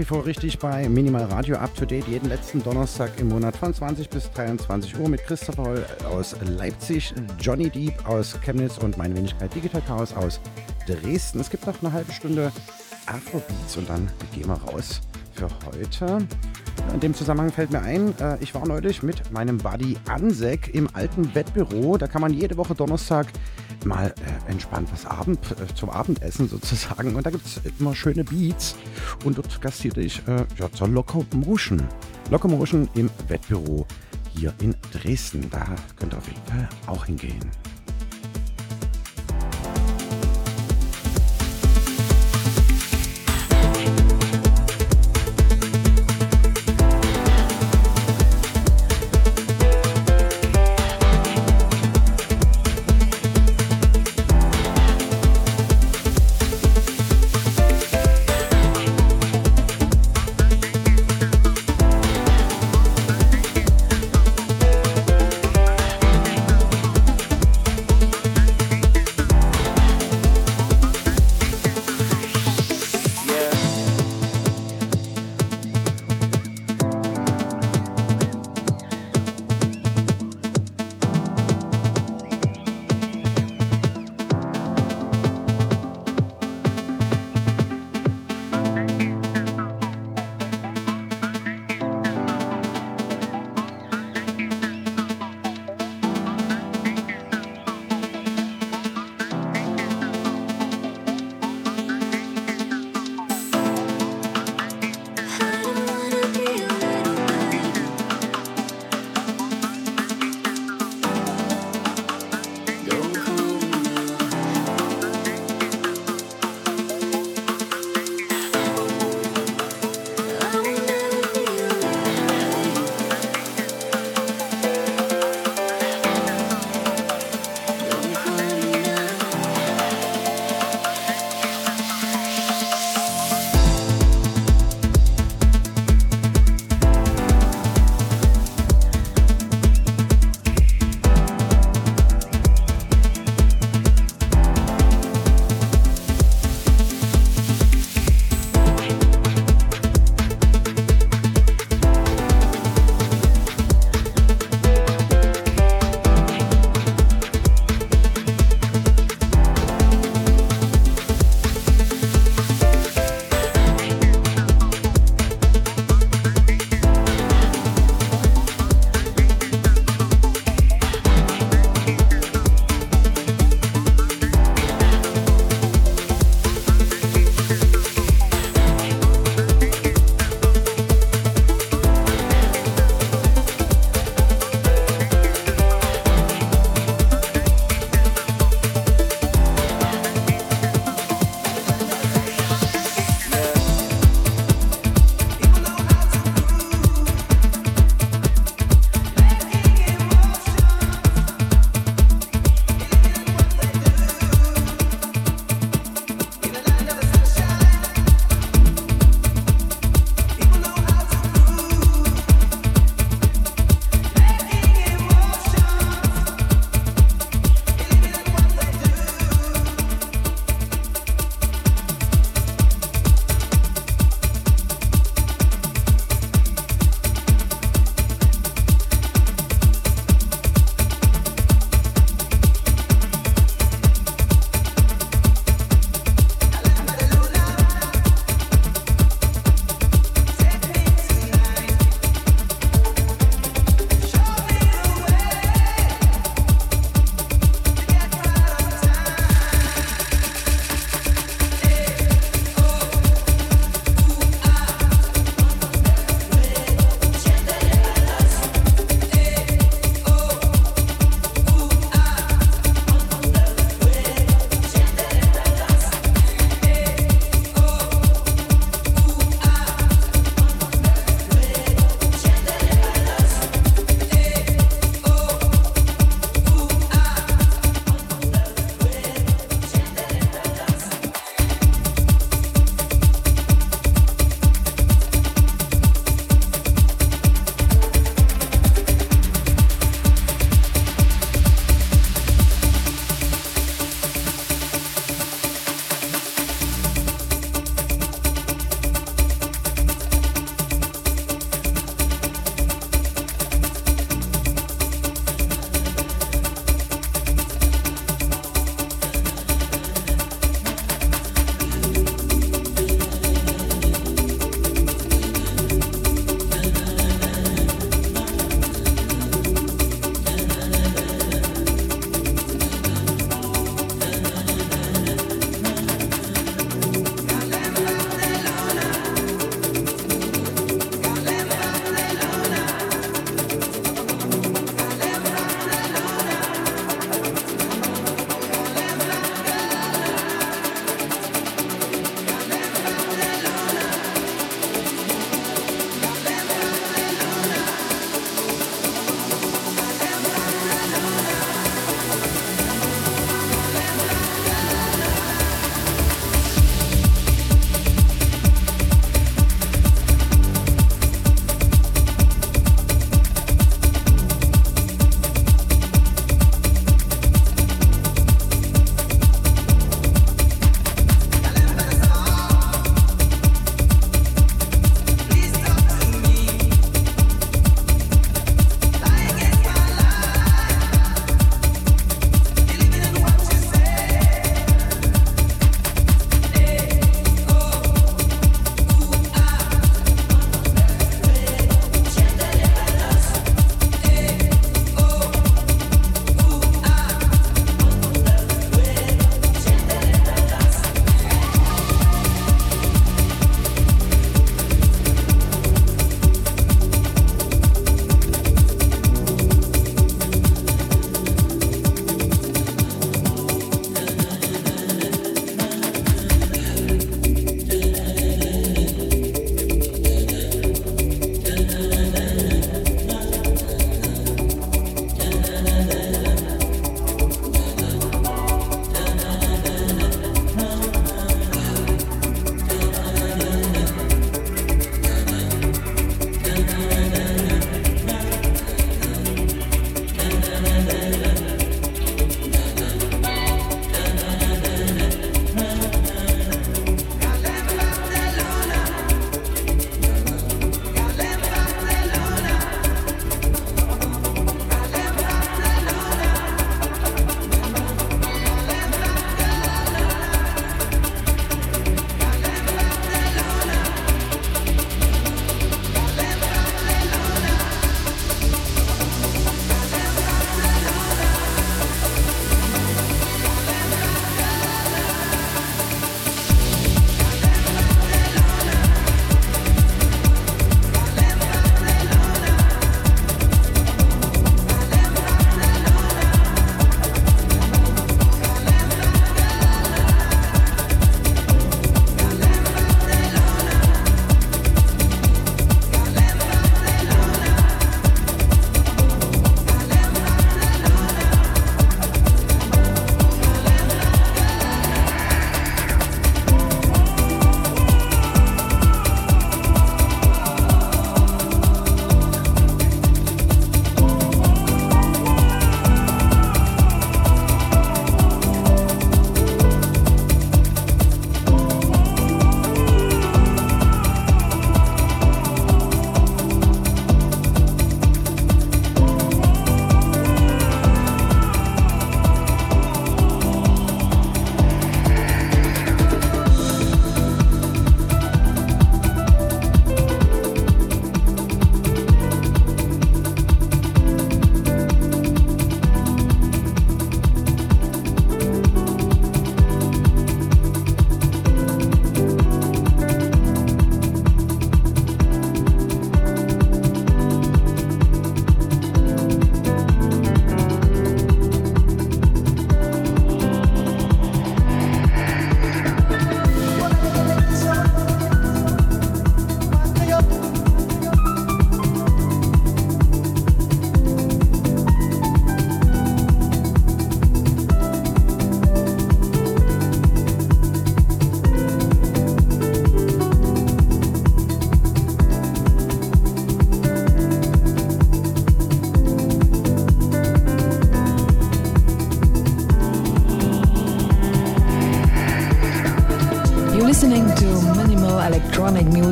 Wie vor richtig bei Minimal Radio Up to Date jeden letzten Donnerstag im Monat von 20 bis 23 Uhr mit Christopher Holl aus Leipzig, Johnny Deep aus Chemnitz und meine Wenigkeit Digital Chaos aus Dresden. Es gibt noch eine halbe Stunde Afrobeats und dann gehen wir raus für heute. In dem Zusammenhang fällt mir ein, äh, ich war neulich mit meinem Buddy Ansek im alten Bettbüro. Da kann man jede Woche Donnerstag mal äh, entspannt was Abend, äh, zum Abendessen sozusagen. Und da gibt es immer schöne Beats. Und dort gastierte ich äh, ja, zur Locomotion. Locomotion im Wettbüro hier in Dresden. Da könnt ihr auf jeden Fall auch hingehen.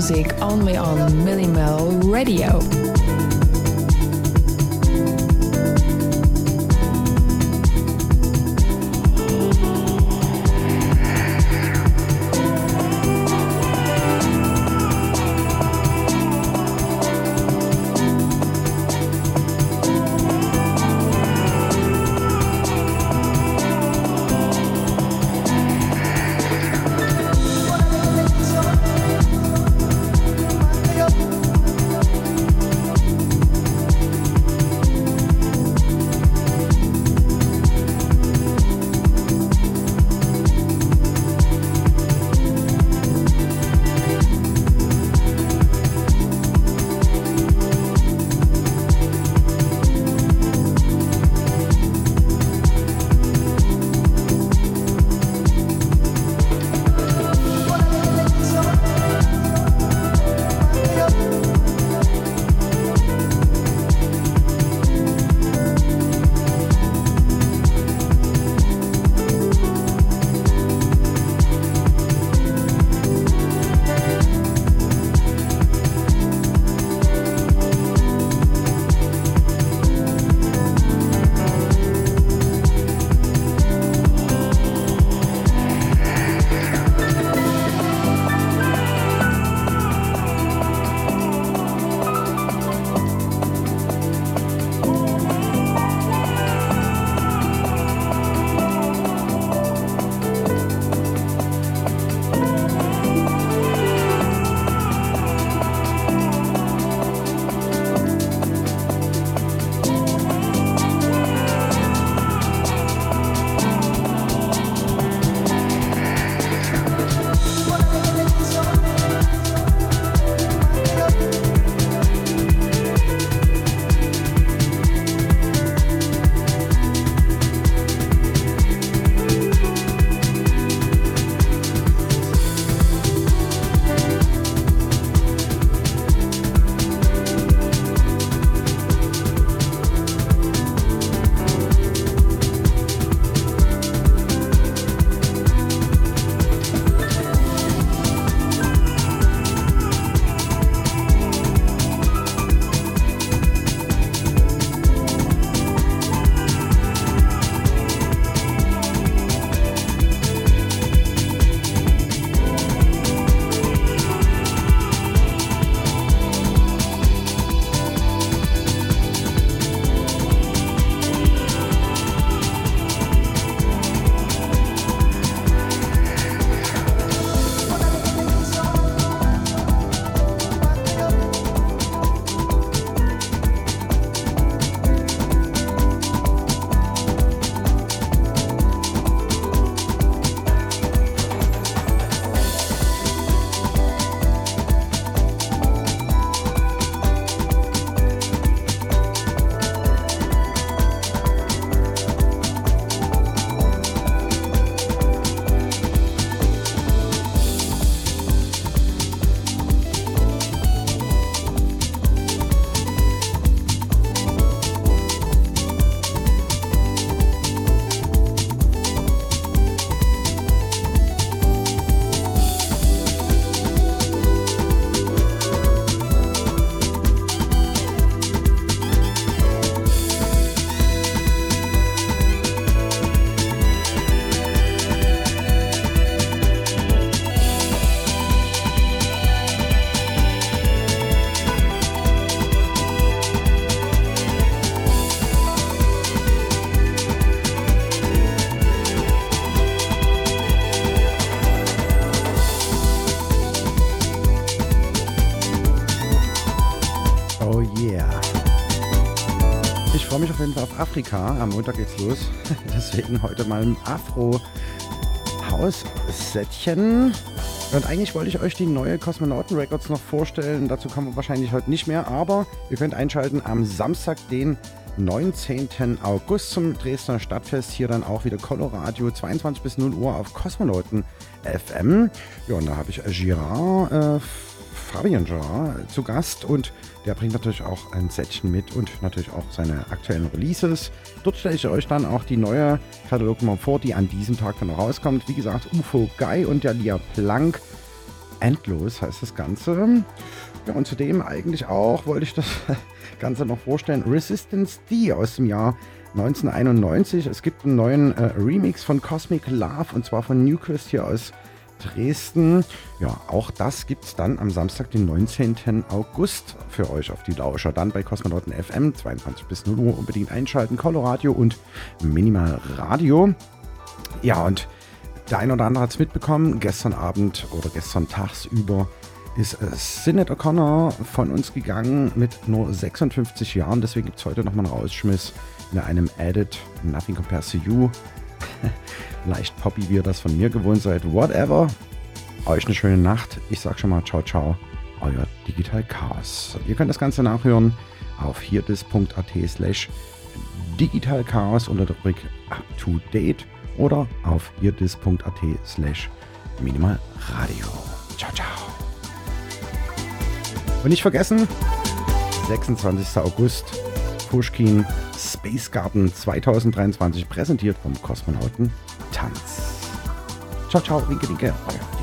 Music only on Minimal Radio. Jeden Fall auf Afrika. Am Montag geht's los. *laughs* Deswegen heute mal ein Afro-Haus-Sättchen. Und eigentlich wollte ich euch die neue Kosmonauten Records noch vorstellen. Dazu kommen wir wahrscheinlich heute nicht mehr. Aber ihr könnt einschalten am Samstag, den 19. August zum Dresdner Stadtfest. Hier dann auch wieder Coloradio, 22 bis 0 Uhr auf Kosmonauten FM. Ja, und da habe ich Girard, äh, Fabian Girard zu Gast und der bringt natürlich auch ein Sättchen mit und natürlich auch seine aktuellen Releases. Dort stelle ich euch dann auch die neue Katalognummer vor, die an diesem Tag dann rauskommt. Wie gesagt, UFO Guy und der Lia Plank. Endlos heißt das Ganze. Ja, und zudem eigentlich auch wollte ich das *laughs* Ganze noch vorstellen. Resistance D aus dem Jahr 1991. Es gibt einen neuen äh, Remix von Cosmic Love und zwar von Newcrest hier aus Dresden. Ja, auch das gibt es dann am Samstag, den 19. August für euch auf die Lauscher. Dann bei Kosmonauten FM 22 bis 0 Uhr unbedingt einschalten. Coloradio und Minimal Radio. Ja, und der ein oder andere hat es mitbekommen. Gestern Abend oder gestern tagsüber ist äh, Sinead O'Connor von uns gegangen mit nur 56 Jahren. Deswegen gibt es heute nochmal einen Rausschmiss in einem Edit Nothing Compares to You. *laughs* Leicht poppy, wie ihr das von mir gewohnt seid. Whatever. Euch eine schöne Nacht. Ich sag schon mal ciao, ciao. Euer Digital Chaos. Ihr könnt das Ganze nachhören auf hierdis.at slash Digital Chaos unter der Rubrik Up to Date oder auf hierdis.at slash Minimal Radio. Ciao, ciao. Und nicht vergessen, 26. August, Pushkin Space Garden 2023, präsentiert vom Kosmonauten Tanz. Ciao, ciao, winke, winke, euer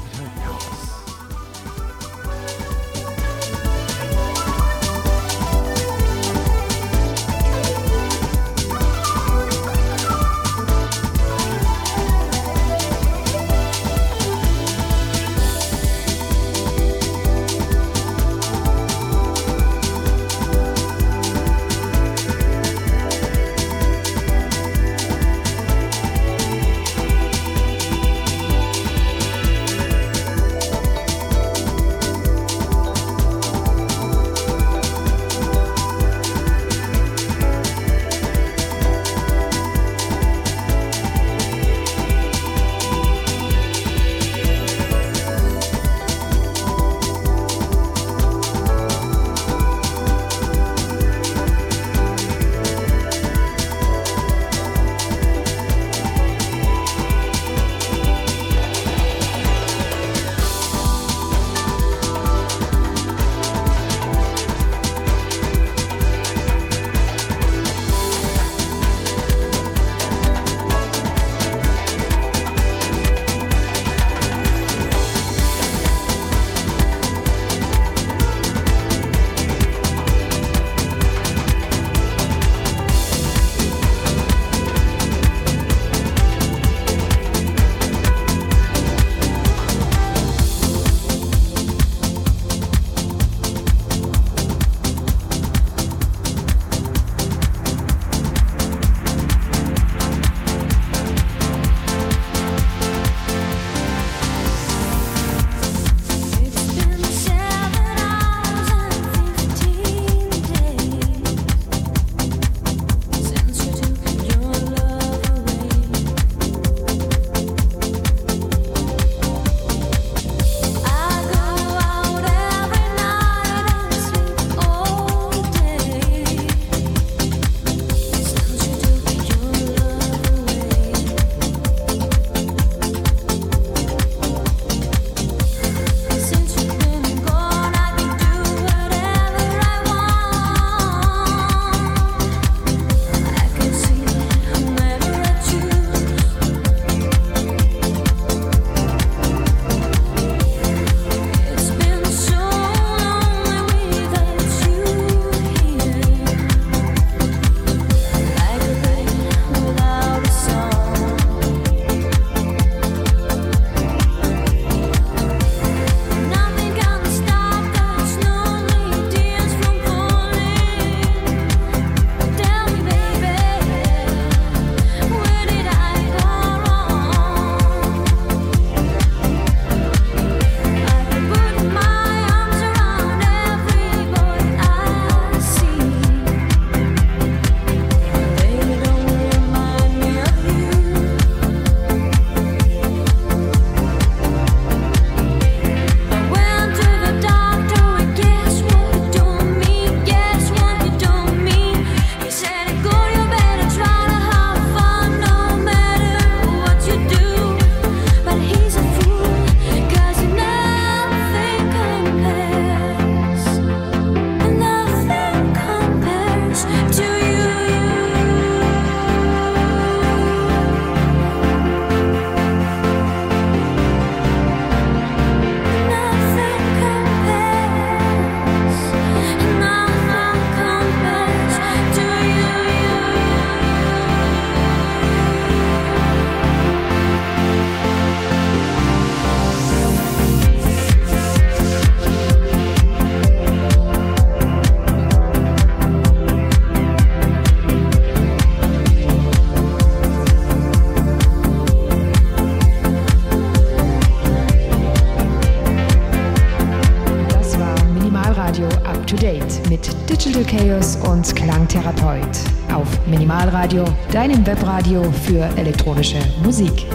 Minimalradio, deinem Webradio für elektronische Musik.